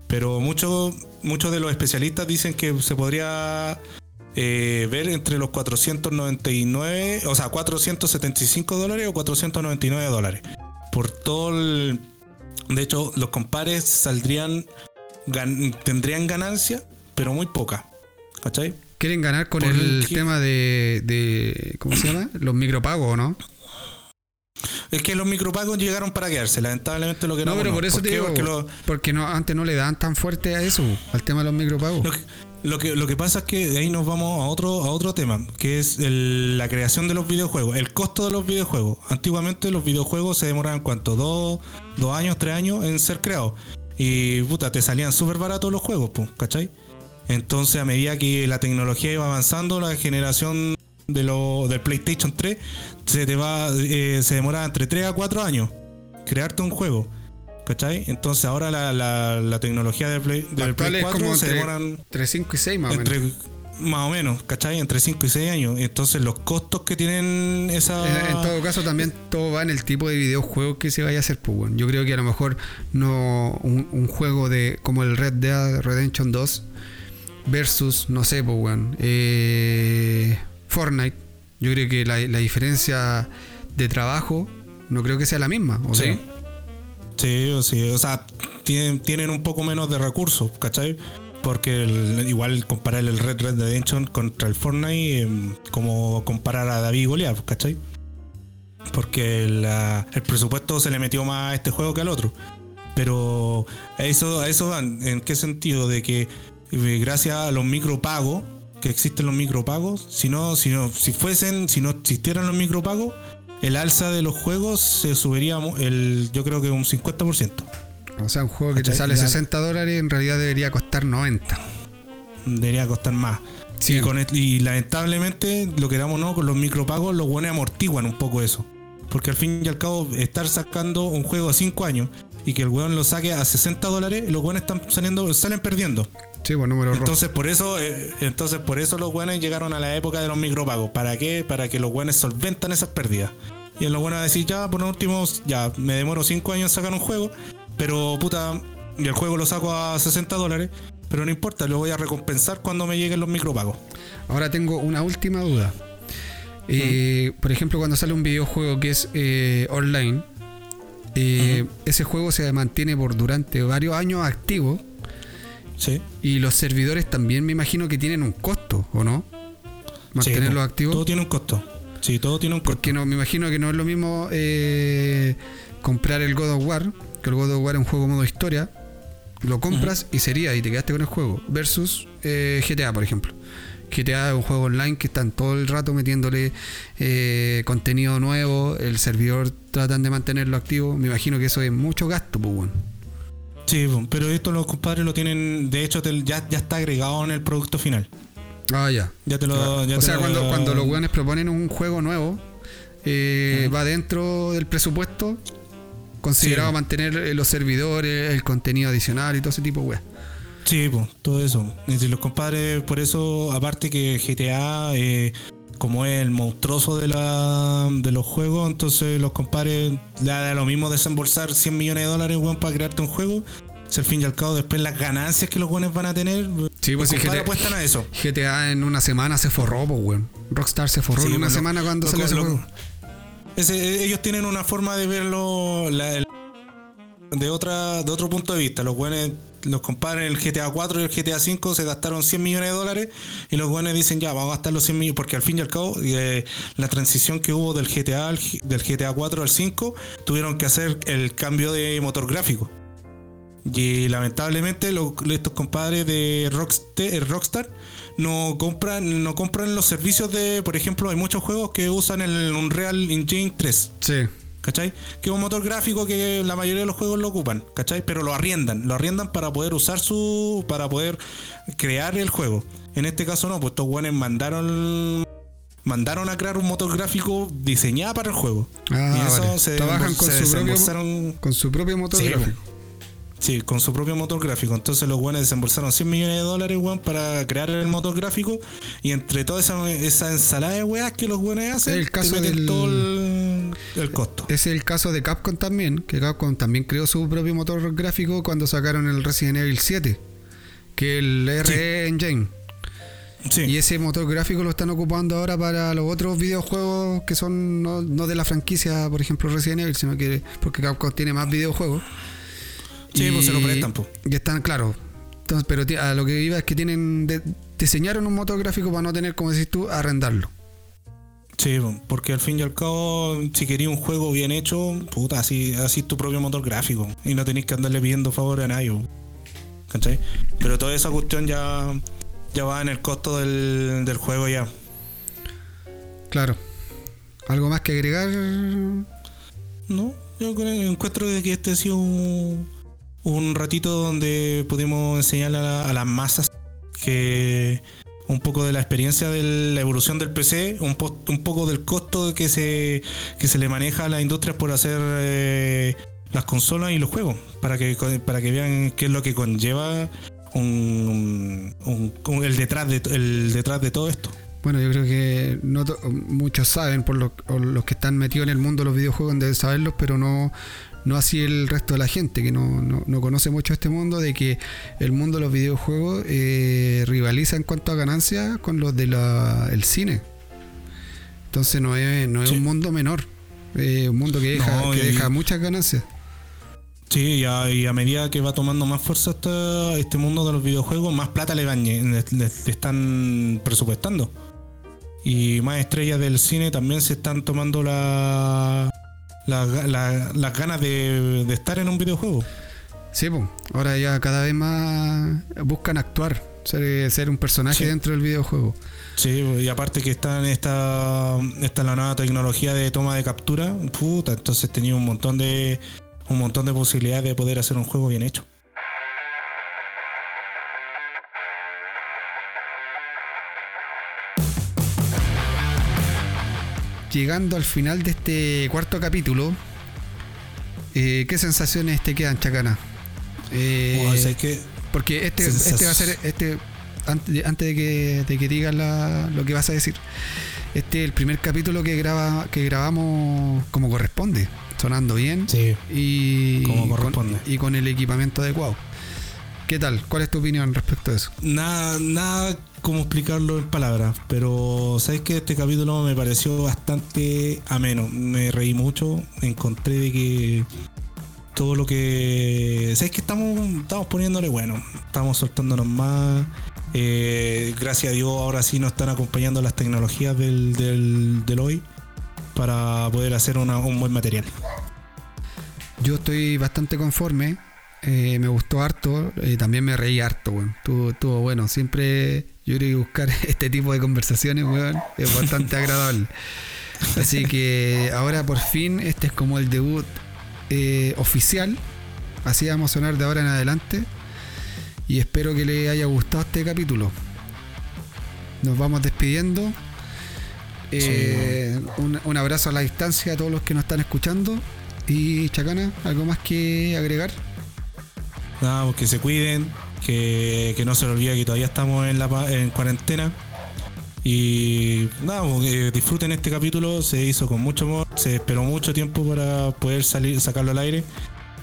Pero muchos muchos de los especialistas dicen que se podría eh, ver entre los 499, o sea, 475 dólares o 499 dólares. Por todo el... De hecho, los compares saldrían, gan- tendrían ganancia, pero muy poca. ¿Cachai?
Quieren ganar con
Por
el tema de, de. ¿Cómo se llama? Los micropagos, ¿no?
Es que los micropagos llegaron para quedarse, lamentablemente lo que
No, pero por eso te digo.
Porque lo,
Porque no, antes no le daban tan fuerte a eso, al tema de los micropagos.
Lo que, lo que, lo que pasa es que de ahí nos vamos a otro, a otro tema, que es el- la creación de los videojuegos, el costo de los videojuegos. Antiguamente los videojuegos se demoraban cuánto, dos, dos años, tres años en ser creados. Y puta, te salían súper baratos los juegos, pues, ¿cachai? Entonces a medida que la tecnología iba avanzando, la generación de lo, del PlayStation 3 se te va eh, se demora entre 3 a 4 años crearte un juego. ¿Cachai? Entonces ahora la, la, la tecnología del Play, del Play 4 se demoran
entre 5 y 6 más o
entre,
menos.
Más o menos, ¿cachai? Entre 5 y 6 años. Entonces los costos que tienen esa...
En, en todo caso también todo va en el tipo de videojuego que se vaya a hacer. Pues, bueno. Yo creo que a lo mejor no un, un juego de como el Red Dead Redemption 2 versus, no sé, pues, bueno, eh, Fortnite. Yo creo que la, la diferencia de trabajo no creo que sea la misma. ¿o
Sí.
sí?
Sí, sí, o sea, tienen, tienen un poco menos de recursos, ¿cachai? Porque igual comparar el Red Red Redemption contra el Fortnite, em, como comparar a David y Goliath, ¿cachai? Porque la- el presupuesto se le metió más a este juego que al otro. Pero eso, eso. ¿En qué sentido? De que eh, gracias a los micropagos, que existen los micropagos, si no, si no, si fuesen, si no existieran los micropagos, el alza de los juegos se subiría el, yo creo que un 50%.
O sea, un juego que te sale
Ya.
60 dólares en realidad debería costar 90.
Debería costar más.
Sí.
Y, con el- y lamentablemente, lo queramos o no, con los micropagos, los buenos amortiguan un poco eso. Porque al fin y al cabo, estar sacando un juego a 5 años y que el weón lo saque a 60 dólares, los buenos están saliendo, salen perdiendo.
Sí, pues número rojo.
Entonces por eso, eh, entonces por eso los buenos llegaron a la época de los micropagos. ¿Para qué? Para que los buenos solventan esas pérdidas. Y en los buenos decir, ya, por último, ya me demoro 5 años en sacar un juego, pero puta, y el juego lo saco a 60 dólares, pero no importa, lo voy a recompensar cuando me lleguen los micropagos.
Ahora tengo una última duda. Eh, Por ejemplo, cuando sale un videojuego que es eh, online, eh, ese juego se mantiene por durante varios años activo
Sí.
y los servidores también me imagino que tienen un costo, ¿o no? Mantenerlos
Sí,
activos.
Todo tiene un costo. Sí, todo tiene un costo.
Porque no, me imagino que no es lo mismo eh, comprar el God of War, que el God of War es un juego modo historia, lo compras y sería, y te quedaste con el juego, versus eh, GTA, por ejemplo. GTA es un juego online que están todo el rato metiéndole eh, contenido nuevo, el servidor tratan de mantenerlo activo. Me imagino que eso es mucho gasto, pues bueno.
Sí, pero esto los compadres lo tienen, de hecho te- ya, ya está agregado en el producto final.
Ah, ya.
Ya te lo... ya
o
te
sea,
lo-
cuando, cuando los weones proponen un juego nuevo, eh, va dentro del presupuesto, considerado
Sí.
mantener eh, los servidores, el contenido adicional y todo ese tipo de weas.
Sí, pues, todo eso. Si los compadres, por eso, aparte que GTA, eh, como es el monstruoso de, la, de los juegos, entonces los compadres le da lo mismo desembolsar 100 millones de dólares, weón, para crearte un juego. Si al fin y al cabo, después las ganancias que los buenos van a tener,
Sí, pues
los compadres
GTA
apuestan a eso.
GTA en una semana se forró, pues weón. Rockstar se forró
Sí,
en una
pues, lo-
semana cuando
lo-
salió ese
lo-
juego.
Ese- ellos tienen una forma de verlo la- de otra de otro punto de vista. Los buenos, los compadres el GTA 4 y el GTA 5 se gastaron 100 millones de dólares y los buenos dicen ya, vamos a gastar los 100 millones porque al fin y al cabo eh, la transición que hubo del GTA al del GTA 4 al 5 tuvieron que hacer el cambio de motor gráfico. Y lamentablemente estos compadres de Rockstar, Rockstar no compran no compran los servicios de, por ejemplo, hay muchos juegos que usan el Unreal Engine 3.
Sí.
¿Cachai? Que es un motor gráfico que la mayoría de los juegos lo ocupan, ¿cachai? Pero lo arriendan, lo arriendan para poder usar su. para poder crear el juego. En este caso no, pues estos buenos mandaron. mandaron a crear un motor gráfico diseñado para el juego.
Ah,
y eso
vale.
se,
Trabajan con
se
su propio- Con su propio motor
Sí,
gráfico.
Sí, con su propio motor gráfico. Entonces los buenos desembolsaron 100 millones de dólares, weón, para crear el motor gráfico. Y entre toda esa, esa ensalada de weas que los buenos hacen,
El caso
te meten
del-
todo el, el costo.
Es el caso de Capcom también, que Capcom también creó su propio motor gráfico cuando sacaron el Resident Evil 7, que es el RE Engine.
Sí.
Y ese motor gráfico lo están ocupando ahora para los otros videojuegos que son no, no de la franquicia, por ejemplo Resident Evil, sino que porque Capcom tiene más videojuegos.
Sí, pues se lo prestan, pues.
Y están, claro. Entonces, pero a lo que iba es que tienen de- diseñaron un motor gráfico para no tener, como decís tú, arrendarlo.
Sí, po, porque al fin y al cabo, si querías un juego bien hecho, puta, así, así es tu propio motor gráfico. Y no tenéis que andarle pidiendo favor a nadie. po. ¿Cachai? Pero toda esa cuestión ya, ya va en el costo del, del juego ya.
Claro. ¿Algo más que agregar?
No, yo creo, encuentro que este ha sido un, un ratito donde pudimos enseñarle a, la- a las masas que un poco de la experiencia de la evolución del PC, un, un poco del costo que se, que se le maneja a las industrias por hacer eh, las consolas y los juegos, para que, para que vean qué es lo que conlleva un, el, detrás de, el detrás de todo esto.
Bueno, yo creo que no muchos saben, por los, los que están metidos en el mundo de los videojuegos deben saberlos, pero no, no así el resto de la gente que no, no, conoce mucho este mundo, de que el mundo de los videojuegos eh, rivaliza en cuanto a ganancias con los del el cine. Entonces no es, no es un mundo menor, es un mundo que deja, que deja muchas ganancias.
Sí, y a, medida que va tomando más fuerza este, este mundo de los videojuegos, más plata le, le, le están presupuestando. Y más estrellas del cine también se están tomando la, las ganas de, estar en un videojuego.
Sí, pues. Ahora ya cada vez más buscan actuar, ser, un personaje dentro del videojuego.
Sí, y aparte que está en esta, esta la nueva tecnología de toma de captura, puta, entonces tenía un montón de un montón de posibilidades de poder hacer un juego bien hecho.
Llegando al final de este cuarto capítulo, eh, ¿qué sensaciones te quedan, Chacana?
Eh,
porque este, este, va a ser, este, antes, de que, de que digas lo que vas a decir, este es el primer capítulo que graba, que grabamos como corresponde, sonando bien y, Con, y con el equipamiento adecuado. ¿Qué tal? ¿Cuál es tu opinión respecto a eso?
Nada, nada cómo explicarlo en palabras, pero sabes que este capítulo me pareció bastante ameno. Me reí mucho, encontré de que todo lo que. ¿Sabes que estamos, estamos poniéndole bueno? Estamos soltándonos más. Eh, gracias a Dios, ahora sí nos están acompañando las tecnologías del, del, hoy para poder hacer un buen material.
Yo estoy bastante conforme. Eh, me gustó harto. y también me reí harto, bueno. Estuvo, bueno. Siempre yo creo que buscar este tipo de conversaciones, weón, es bastante agradable. Así que ahora por fin este es como el debut eh, oficial. Así vamos a sonar de ahora en adelante. Y espero que les haya gustado este capítulo. Nos vamos despidiendo. Eh, un, abrazo a la distancia a todos los que nos están escuchando. Y Chacana, ¿algo más que agregar?
Nada, que se cuiden, que, no se le olvide que todavía estamos en, la, en cuarentena. Y nada, disfruten este capítulo, se hizo con mucho amor, se esperó mucho tiempo para poder salir, sacarlo al aire.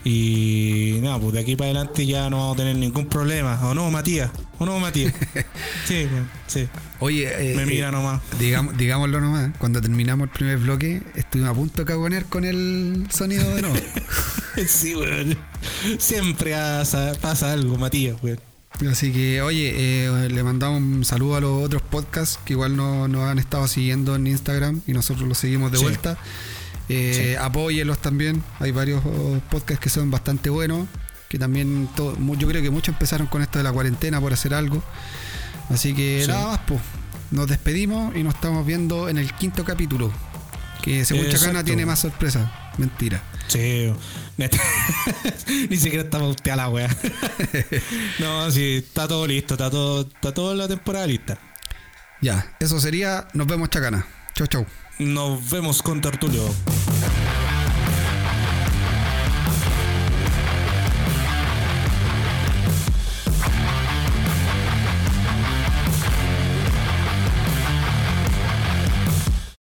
Y nada, pues de aquí para adelante ya no vamos a tener ningún problema. ¿O no, Matías? ¿O no, Matías? sí, sí.
Oye,
eh, me mira eh, nomás.
Digamos, digámoslo nomás, cuando terminamos el primer bloque, estuvimos a punto de cagonear con el sonido de nuevo.
sí, weón. Siempre pasa, algo, Matías, weón.
Así que, oye, eh, le mandamos un saludo a los otros podcasts que igual nos, han estado siguiendo en Instagram y nosotros los seguimos de vuelta. Eh, Apóyenlos también. Hay varios oh, podcasts que son bastante buenos. Que también, yo creo que muchos empezaron con esto de la cuarentena por hacer algo. Así que nada más, pues. Nos despedimos y nos estamos viendo en el quinto capítulo. Que según Chacana tiene más sorpresa. Mentira.
Sí, ni siquiera estaba usted a la wea. no, sí, está todo listo, está todo, está toda la temporada lista.
Ya, eso sería. Nos vemos, Chacana. Chau, chau.
Nos vemos con Tertulio.